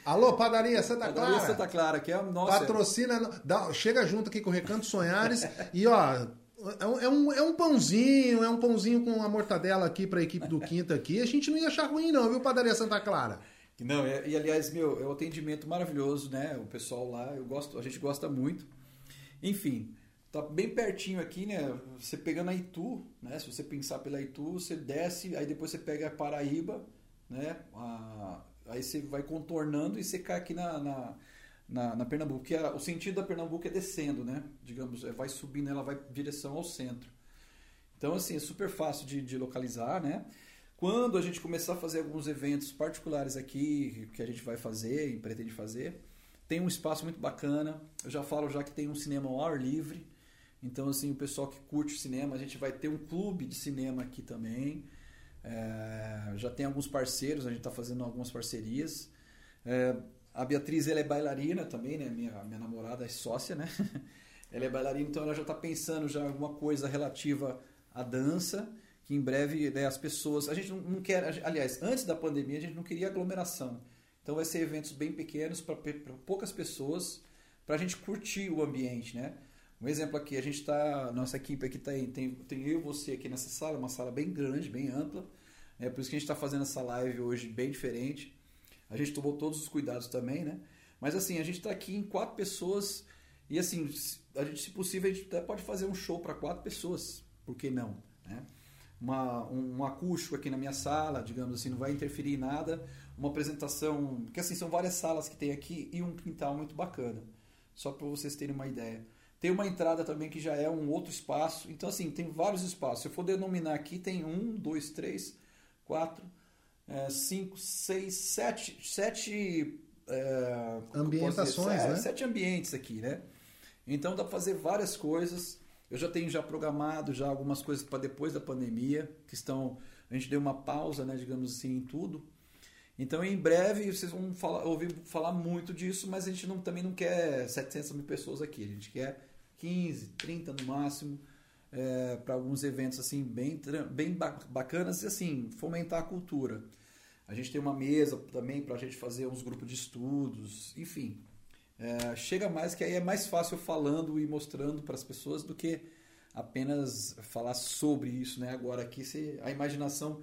Alô, padaria Santa Clara. Padaria Santa Clara, que é a nossa. Patrocina, dá, chega junto aqui com o Recanto Sonhares [LAUGHS] e ó, é um, é um pãozinho, é um pãozinho com a mortadela aqui para a equipe do Quinta aqui. A gente não ia achar ruim não, viu, Padaria Santa Clara? Não, e, e aliás, meu, é um atendimento maravilhoso, né? O pessoal lá, eu gosto, a gente gosta muito. Enfim, Tá bem pertinho aqui, né? Você pegando a Itu, né? Se você pensar pela Itu, você desce, aí depois você pega a Paraíba, né? A, aí você vai contornando e você cai aqui na, na, na, na Pernambuco. Que é, o sentido da Pernambuco é descendo, né? Digamos, é, vai subindo, ela vai em direção ao centro. Então, assim, é super fácil de, de localizar, né? Quando a gente começar a fazer alguns eventos particulares aqui, que a gente vai fazer e pretende fazer, tem um espaço muito bacana. Eu já falo já que tem um cinema ao ar livre. Então, assim, o pessoal que curte cinema, a gente vai ter um clube de cinema aqui também. É, já tem alguns parceiros, a gente está fazendo algumas parcerias. É, a Beatriz, ela é bailarina também, né? Minha, minha namorada é sócia, né? [LAUGHS] ela é bailarina, então ela já está pensando já alguma coisa relativa à dança que em breve né, as pessoas. A gente não, não quer. Aliás, antes da pandemia a gente não queria aglomeração. Então vai ser eventos bem pequenos para poucas pessoas, para a gente curtir o ambiente, né? Um exemplo aqui, a gente está, nossa equipe aqui tá, tem, tem eu e você aqui nessa sala, uma sala bem grande, bem ampla. É por isso que a gente está fazendo essa live hoje bem diferente. A gente tomou todos os cuidados também, né? Mas assim, a gente está aqui em quatro pessoas e assim, a gente, se possível, a gente até pode fazer um show para quatro pessoas. Por que não? Né? uma, um, um, acústico aqui na minha sala, digamos assim, não vai interferir em nada. Uma apresentação, que assim, são várias salas que tem aqui e um quintal muito bacana, só para vocês terem uma ideia. Tem uma entrada também que já é um outro espaço, então assim, tem vários espaços. Se eu for denominar aqui, tem um, dois, três, quatro, é, cinco, seis, sete, sete é, ambientações, né? Sete ambientes aqui, né? Então dá para fazer várias coisas. Eu já tenho já programado já algumas coisas para depois da pandemia, que estão a gente deu uma pausa, né, digamos assim, em tudo. Então, em breve, vocês vão falar, ouvir falar muito disso, mas a gente não, também não quer 700 mil pessoas aqui. A gente quer 15, 30 no máximo, é, para alguns eventos assim bem, bem bacanas e assim, fomentar a cultura. A gente tem uma mesa também para a gente fazer uns grupos de estudos, enfim. É, chega mais que aí é mais fácil falando e mostrando para as pessoas do que apenas falar sobre isso, né? Agora aqui se, a imaginação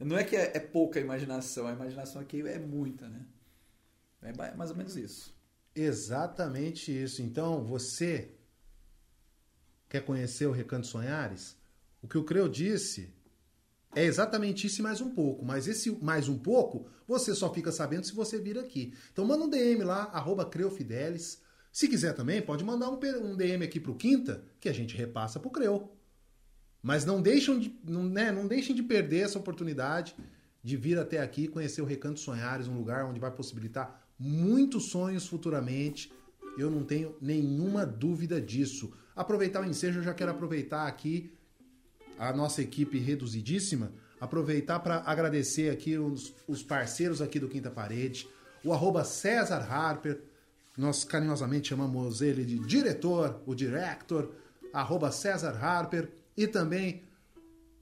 não é que é, é, pouca imaginação, a imaginação aqui é muita, né? É mais ou menos isso. Exatamente isso. Então, você quer conhecer o Recanto Sonhares? O que o Creu disse é exatamente isso e mais um pouco. Mas esse mais um pouco, você só fica sabendo se você vir aqui. Então manda um DM lá, arroba Creofidelis. Se quiser também, pode mandar um, um DM aqui pro Quinta, que a gente repassa pro Creu. Mas não deixem, de, não, né, não deixem de perder essa oportunidade de vir até aqui conhecer o Recanto Sonhares, um lugar onde vai possibilitar muitos sonhos futuramente. Eu não tenho nenhuma dúvida disso. Aproveitar o ensejo, eu já quero aproveitar aqui a nossa equipe reduzidíssima, aproveitar para agradecer aqui os, os, parceiros aqui do Quinta Parede, o arroba César Harper, nós carinhosamente chamamos ele de diretor, o director, arroba César Harper, e também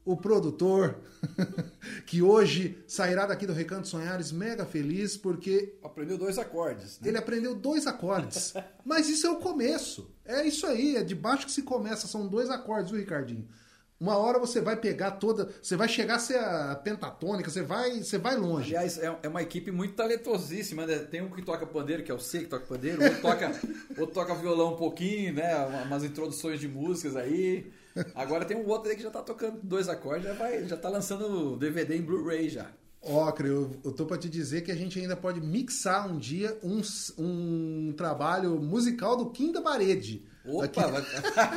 o produtor, [LAUGHS] que hoje sairá daqui do Recanto Sonhares mega feliz porque. Aprendeu dois acordes. Né? Ele aprendeu dois acordes. [LAUGHS] Mas isso é o começo. É isso aí, é de baixo que se começa, são dois acordes, viu, Ricardinho? Uma hora você vai pegar toda. Você vai chegar a ser a pentatônica, você vai, você vai longe. Aliás, é, é uma equipe muito talentosíssima, né? Tem um que toca pandeiro, que é o C que toca pandeiro, outro toca, [LAUGHS] outro toca violão um pouquinho, né? Umas introduções de músicas aí. Agora tem um outro aí que já tá tocando dois acordes, já, vai, já tá lançando DVD em Blu-ray já. Ó, oh, eu, eu tô pra te dizer que a gente ainda pode mixar um dia um, um trabalho musical do Quinta Parede. Opa, vai...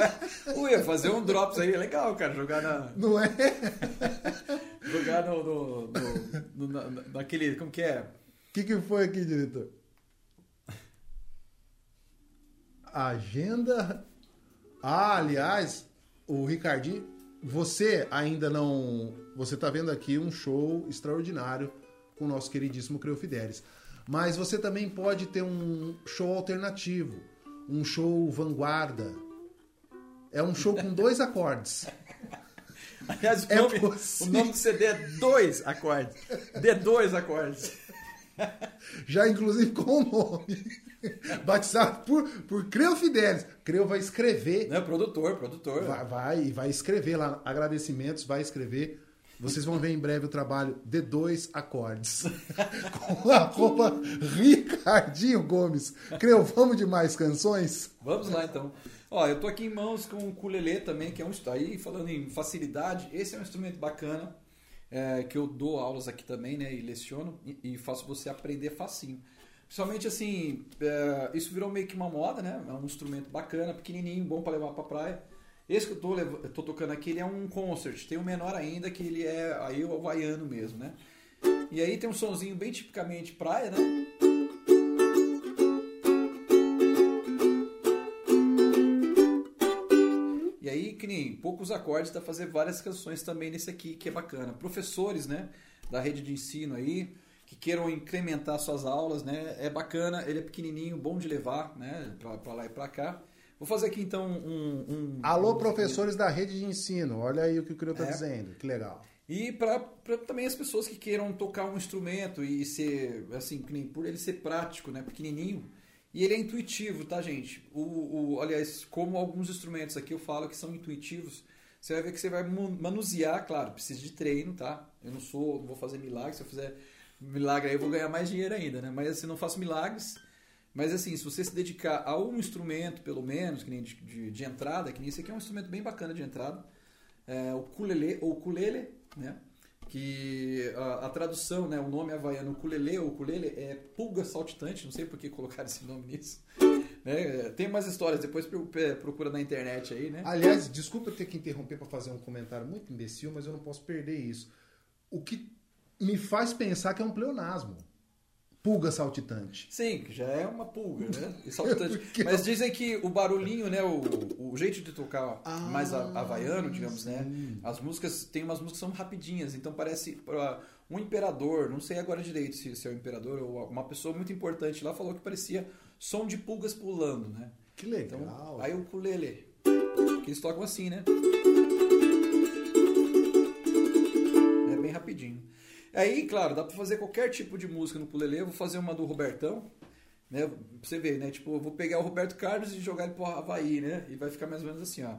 [LAUGHS] Ui, fazer um drops aí, legal, cara, jogar na... Não é? [LAUGHS] jogar no, no, no, no, naquele, como que é? O que, que foi aqui, diretor? Agenda... Ah, aliás, o Ricardinho, você ainda não... Você tá vendo aqui um show extraordinário com o nosso queridíssimo Creu Fidelis. Mas você também pode ter um show alternativo um show vanguarda. É um show com dois acordes. [LAUGHS] Aliás, o, é nome, o nome do CD é dois acordes. De dois acordes. [LAUGHS] Já inclusive com o nome. [LAUGHS] Batizado por, por Creu Fidelis. Creu vai escrever. Não, produtor, produtor. Vai, vai, vai escrever lá. Agradecimentos, vai escrever. Vocês vão ver em breve o trabalho de dois acordes. [LAUGHS] Com a roupa Ricardinho Gomes. Creu, vamos de mais canções? Vamos lá então. Ó, eu tô aqui em mãos com o ukulele também, que é um aí falando em facilidade. Esse é um instrumento bacana, é, que eu dou aulas aqui também, né? E leciono e, e faço você aprender facinho. Principalmente assim, é, isso virou meio que uma moda, né? É um instrumento bacana, pequenininho, bom para levar para praia. Esse que eu tô, tô tocando aqui, ele é um concert. Tem um menor ainda, que ele é aí o havaiano mesmo, né? E aí tem um sonzinho bem tipicamente praia, né? Nem poucos acordes, dá pra fazer várias canções também nesse aqui, que é bacana. Professores, né, da rede de ensino aí, que queiram incrementar suas aulas, né, é bacana, ele é pequenininho, bom de levar, né, pra, pra lá e pra cá. Vou fazer aqui então um... um Alô, um- professores da rede de ensino. Olha aí o que o Criou tá É. dizendo. Que legal. E para também as pessoas que queiram tocar um instrumento e ser, assim, por ele ser prático, né, pequenininho, e ele é intuitivo, tá, gente? O, o, aliás, como alguns instrumentos aqui eu falo que são intuitivos, você vai ver que você vai manusear, claro, precisa de treino, tá? Eu não sou, não vou fazer milagre, se eu fizer milagre aí eu vou ganhar mais dinheiro ainda, né? Mas assim, não faço milagres. Mas assim, se você se dedicar a um instrumento, pelo menos, que nem de, de, de entrada, que nem esse aqui é um instrumento bem bacana de entrada, é, o ukulele, ou ukulele, né? Que a, a tradução, né, o nome havaiano ukulele ou ukulele é pulga saltitante, não sei por que colocaram esse nome nisso. Né? Tem umas histórias, depois é, procura na internet aí, né? Aliás, desculpa ter que interromper para fazer um comentário muito imbecil, mas eu não posso perder isso. O que me faz pensar que é um pleonasmo. Pulga saltitante. Sim, já é uma pulga, né? [LAUGHS] E saltitante. Porque- Mas dizem que o barulhinho, né? O, o jeito de tocar Ah, mais havaiano, digamos, né? sim. As músicas, tem umas músicas que são rapidinhas, então parece um imperador, não sei agora direito se, se é o imperador ou uma pessoa muito importante lá falou que parecia som de pulgas pulando, né? Que legal. Então, aí o ukulele, que eles tocam assim, né? Aí, claro, dá pra fazer qualquer tipo de música no ukulele. Eu vou fazer uma do Robertão, né? Pra você ver, né? Tipo, eu vou pegar o Roberto Carlos e jogar ele pro Havaí, né? E vai ficar mais ou menos assim, ó.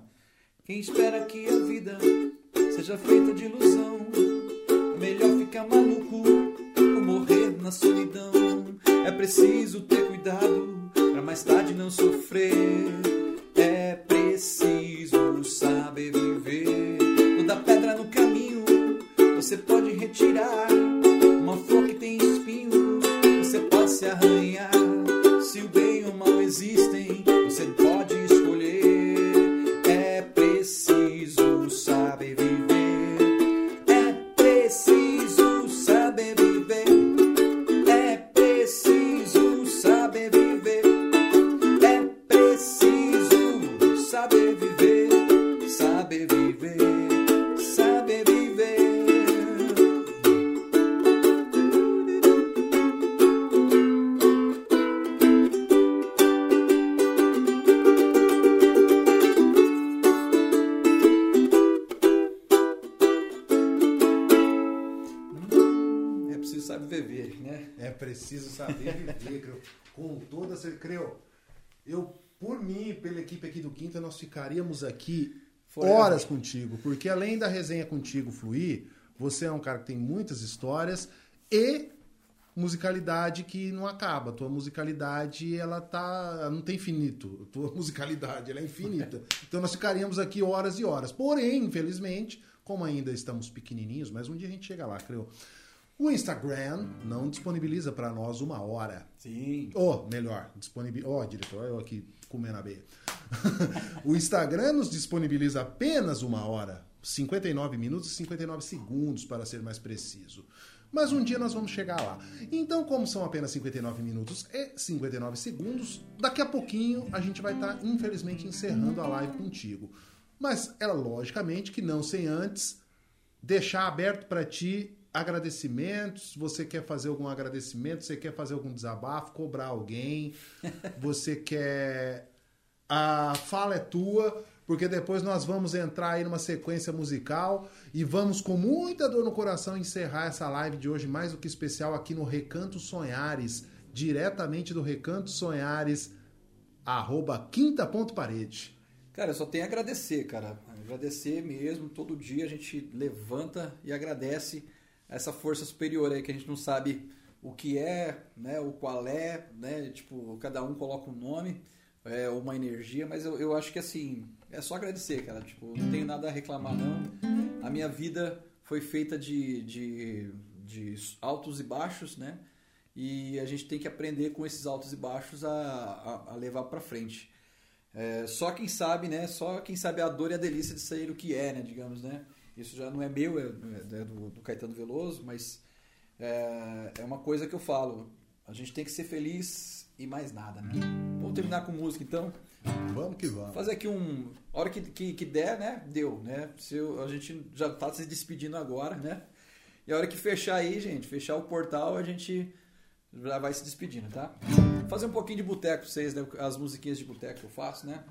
Quem espera que a vida seja feita de ilusão, melhor ficar maluco ou morrer na solidão. É preciso ter cuidado pra mais tarde não sofrer. Ficaríamos aqui Forever. horas contigo. Porque além da resenha contigo fluir, você é um cara que tem muitas histórias e musicalidade que não acaba. Tua musicalidade, ela tá. não tem finito. Tua [LAUGHS] musicalidade, ela é infinita. Então nós ficaríamos aqui horas e horas. Porém, infelizmente, como ainda estamos pequenininhos, mas um dia a gente chega lá, Creu. O Instagram não disponibiliza para nós uma hora. Sim. Ou, melhor, disponibiliza. Ó, diretor, eu aqui comendo a beia. [LAUGHS] o Instagram nos disponibiliza apenas uma hora, 59 minutos e 59 segundos, para ser mais preciso. Mas um dia nós vamos chegar lá. Então, como são apenas 59 minutos e 59 segundos, daqui a pouquinho a gente vai estar, infelizmente, encerrando a live contigo. Mas é logicamente que não sem antes deixar aberto para ti agradecimentos. Você quer fazer algum agradecimento? Você quer fazer algum desabafo? Cobrar alguém? [LAUGHS] Você quer. A fala é tua, porque depois nós vamos entrar aí numa sequência musical e vamos com muita dor no coração encerrar essa live de hoje mais do que especial aqui no Recanto Sonhares, diretamente do Recanto Sonhares, arroba quinta ponto parede. Cara, eu só tenho a agradecer, cara. Agradecer mesmo. Todo dia a gente levanta e agradece essa força superior aí que a gente não sabe o que é, né? O qual é, né? Tipo, cada um coloca um nome, é, uma energia, mas eu, eu acho que assim, é só agradecer, cara. Tipo, não tenho nada a reclamar, não. A minha vida foi feita de, de, de altos e baixos, né? E a gente tem que aprender com esses altos e baixos a, a, a levar pra frente. É, só quem sabe, né? Só quem sabe a dor e a delícia de sair o que é, né? Digamos, né? Isso já não é meu, é, é do, do, Caetano Veloso, mas é, é, uma coisa que eu falo. A gente tem que ser feliz e mais nada, né? Vamos terminar com música então. Vamos que vamos. Fazer aqui um. A hora que, que, que der, né? Deu, né? Se eu, a gente já tá se despedindo agora, né? E a hora que fechar aí, gente, fechar o portal, a gente já vai se despedindo, tá? Vou fazer um pouquinho de boteco pra vocês, né? As musiquinhas de boteco que eu faço, né?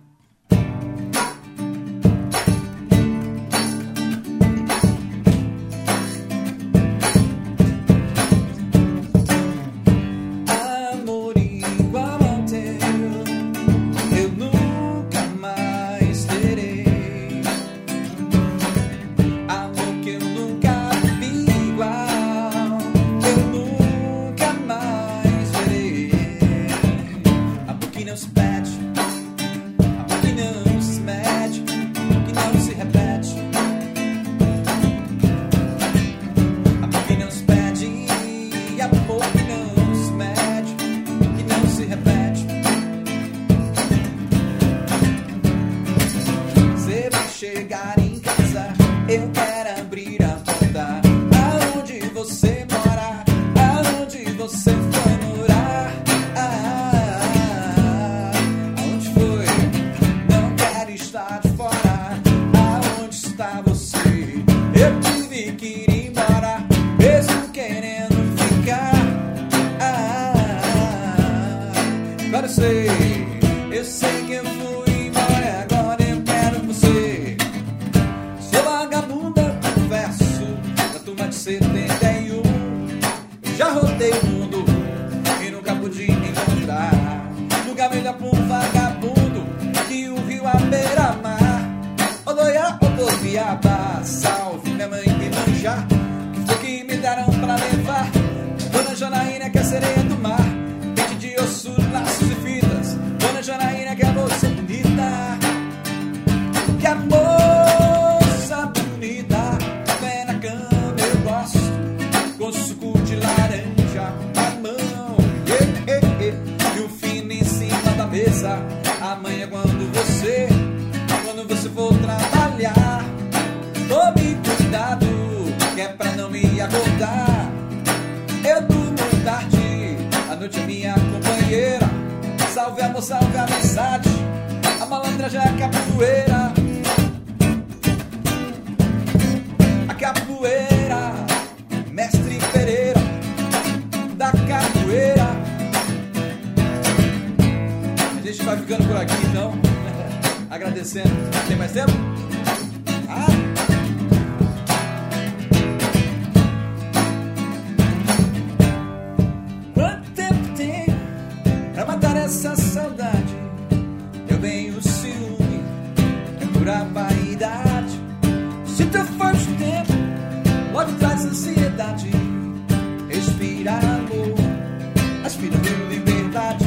Mas filho de liberdade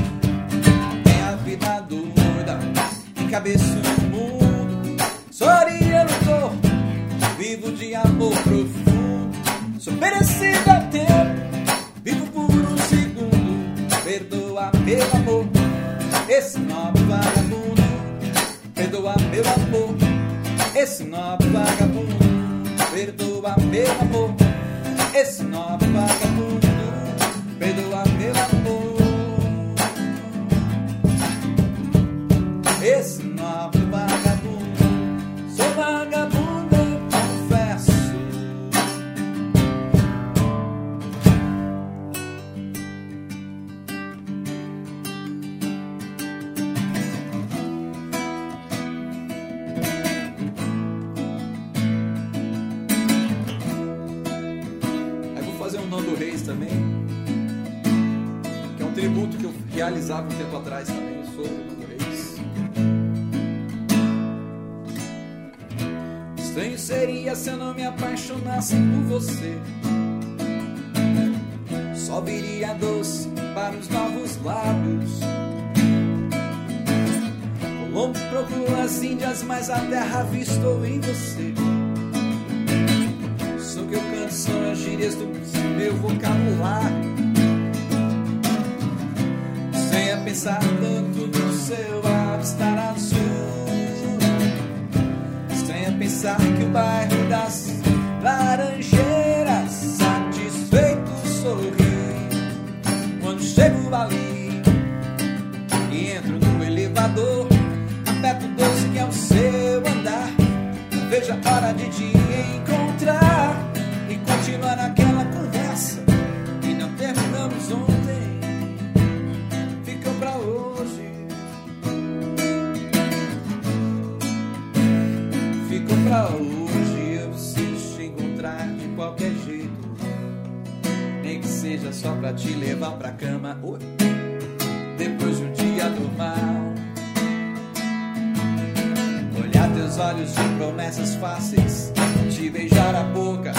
tem a vida do doida e cabeça no mundo. Sorria lutou. vivo de amor profundo. Sou merecido a tempo, vivo por um segundo. Perdoa meu amor, esse nobre vagabundo. Perdoa meu amor, esse nobre vagabundo. Perdoa meu amor, esse nobre vagabundo. Perdoa realizava apaixonasse por você. Só viria doce para os novos lábios. Colombo procura as Índias, mas a terra avistou em você. Só que eu canto são as gírias do meu vocabulário vejo a hora de te encontrar e continuar naquela conversa que não terminamos ontem. Ficou pra hoje. Ficou pra hoje. Eu preciso te encontrar de qualquer jeito. Nem que seja só pra te levar pra cama. Oi. De promessas fáceis. Te beijar a boca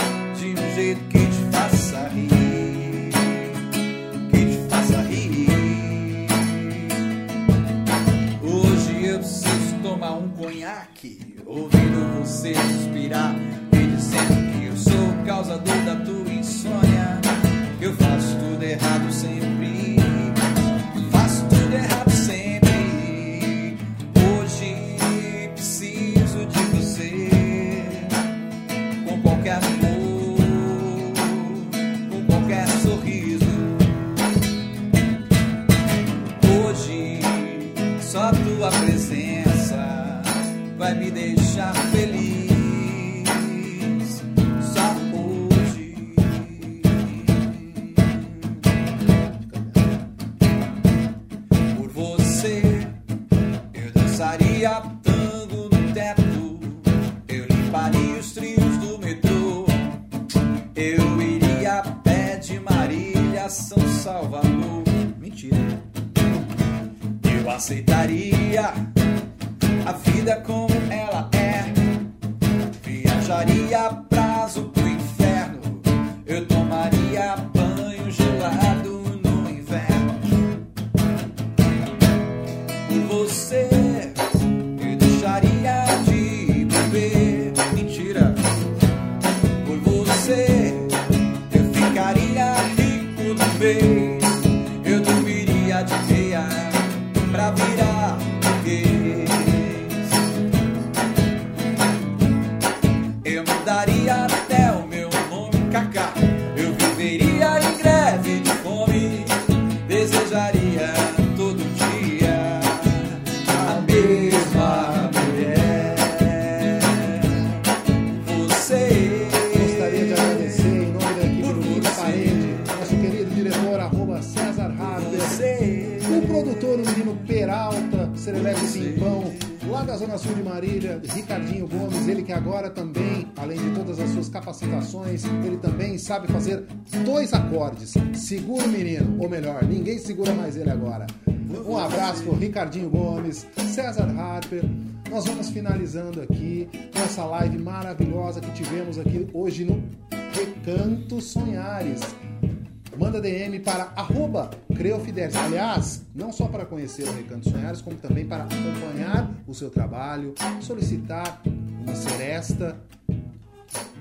Ricardinho Gomes, César Harper. Nós vamos finalizando aqui essa live maravilhosa que tivemos aqui hoje no Recanto Sonhares. Manda DM para arroba. Aliás, não só para conhecer o Recanto Sonhares, como também para acompanhar o seu trabalho, solicitar uma seresta.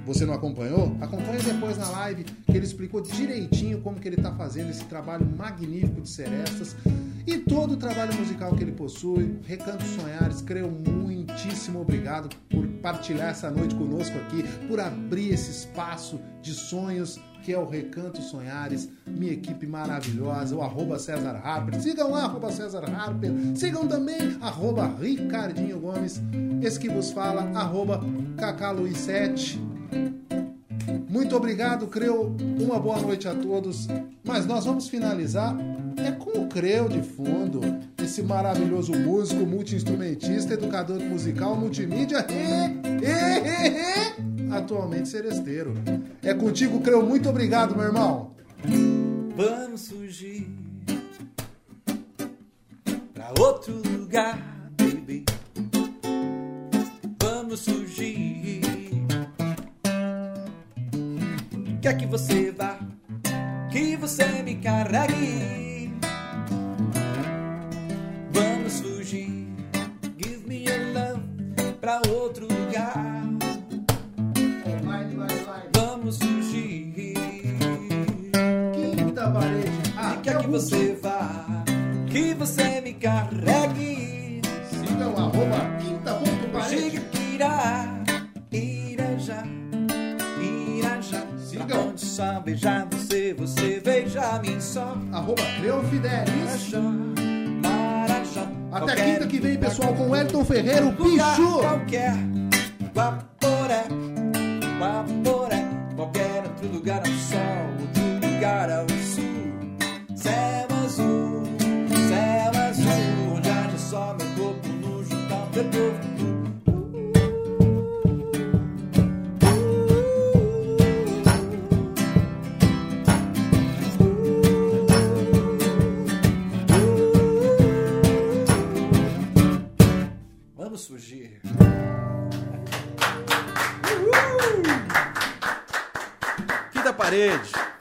Você não acompanhou? Acompanhe depois na live que ele explicou direitinho como que ele está fazendo esse trabalho magnífico de serestas e todo o trabalho musical que ele possui. Recanto Sonhares, creio muitíssimo obrigado por partilhar essa noite conosco aqui, por abrir esse espaço de sonhos que é o Recanto Sonhares, minha equipe maravilhosa, o arroba César Harper. Sigam lá, arroba César Harper. Sigam também, arroba Ricardinho Gomes. Esse que vos fala, arroba Cacaluí7. Muito obrigado, Creu. Uma boa noite a todos. Mas nós vamos finalizar é com o Creu de fundo. Esse maravilhoso músico, multi-instrumentista, educador musical, multimídia e, e, e, e atualmente seresteiro. É contigo, Creu. Muito obrigado, meu irmão. Vamos fugir pra outro lugar, baby. Vamos fugir. Quer que você vá, que você me carregue. Você vá, que você me carregue. arroba quinta.parede. Chiquirá, Irajá, Irajá. Sigam. Onde só beijar você, você beija a mim só. Arroba Creofidelis. Marajá. Até quinta que vem, pessoal, com Elton Ferreira, o lugar bicho. Qualquer, Guaporé, Guaporé. Qualquer outro lugar ao sol, outro lugar ao sul. Vamos fugir. Quinta parede.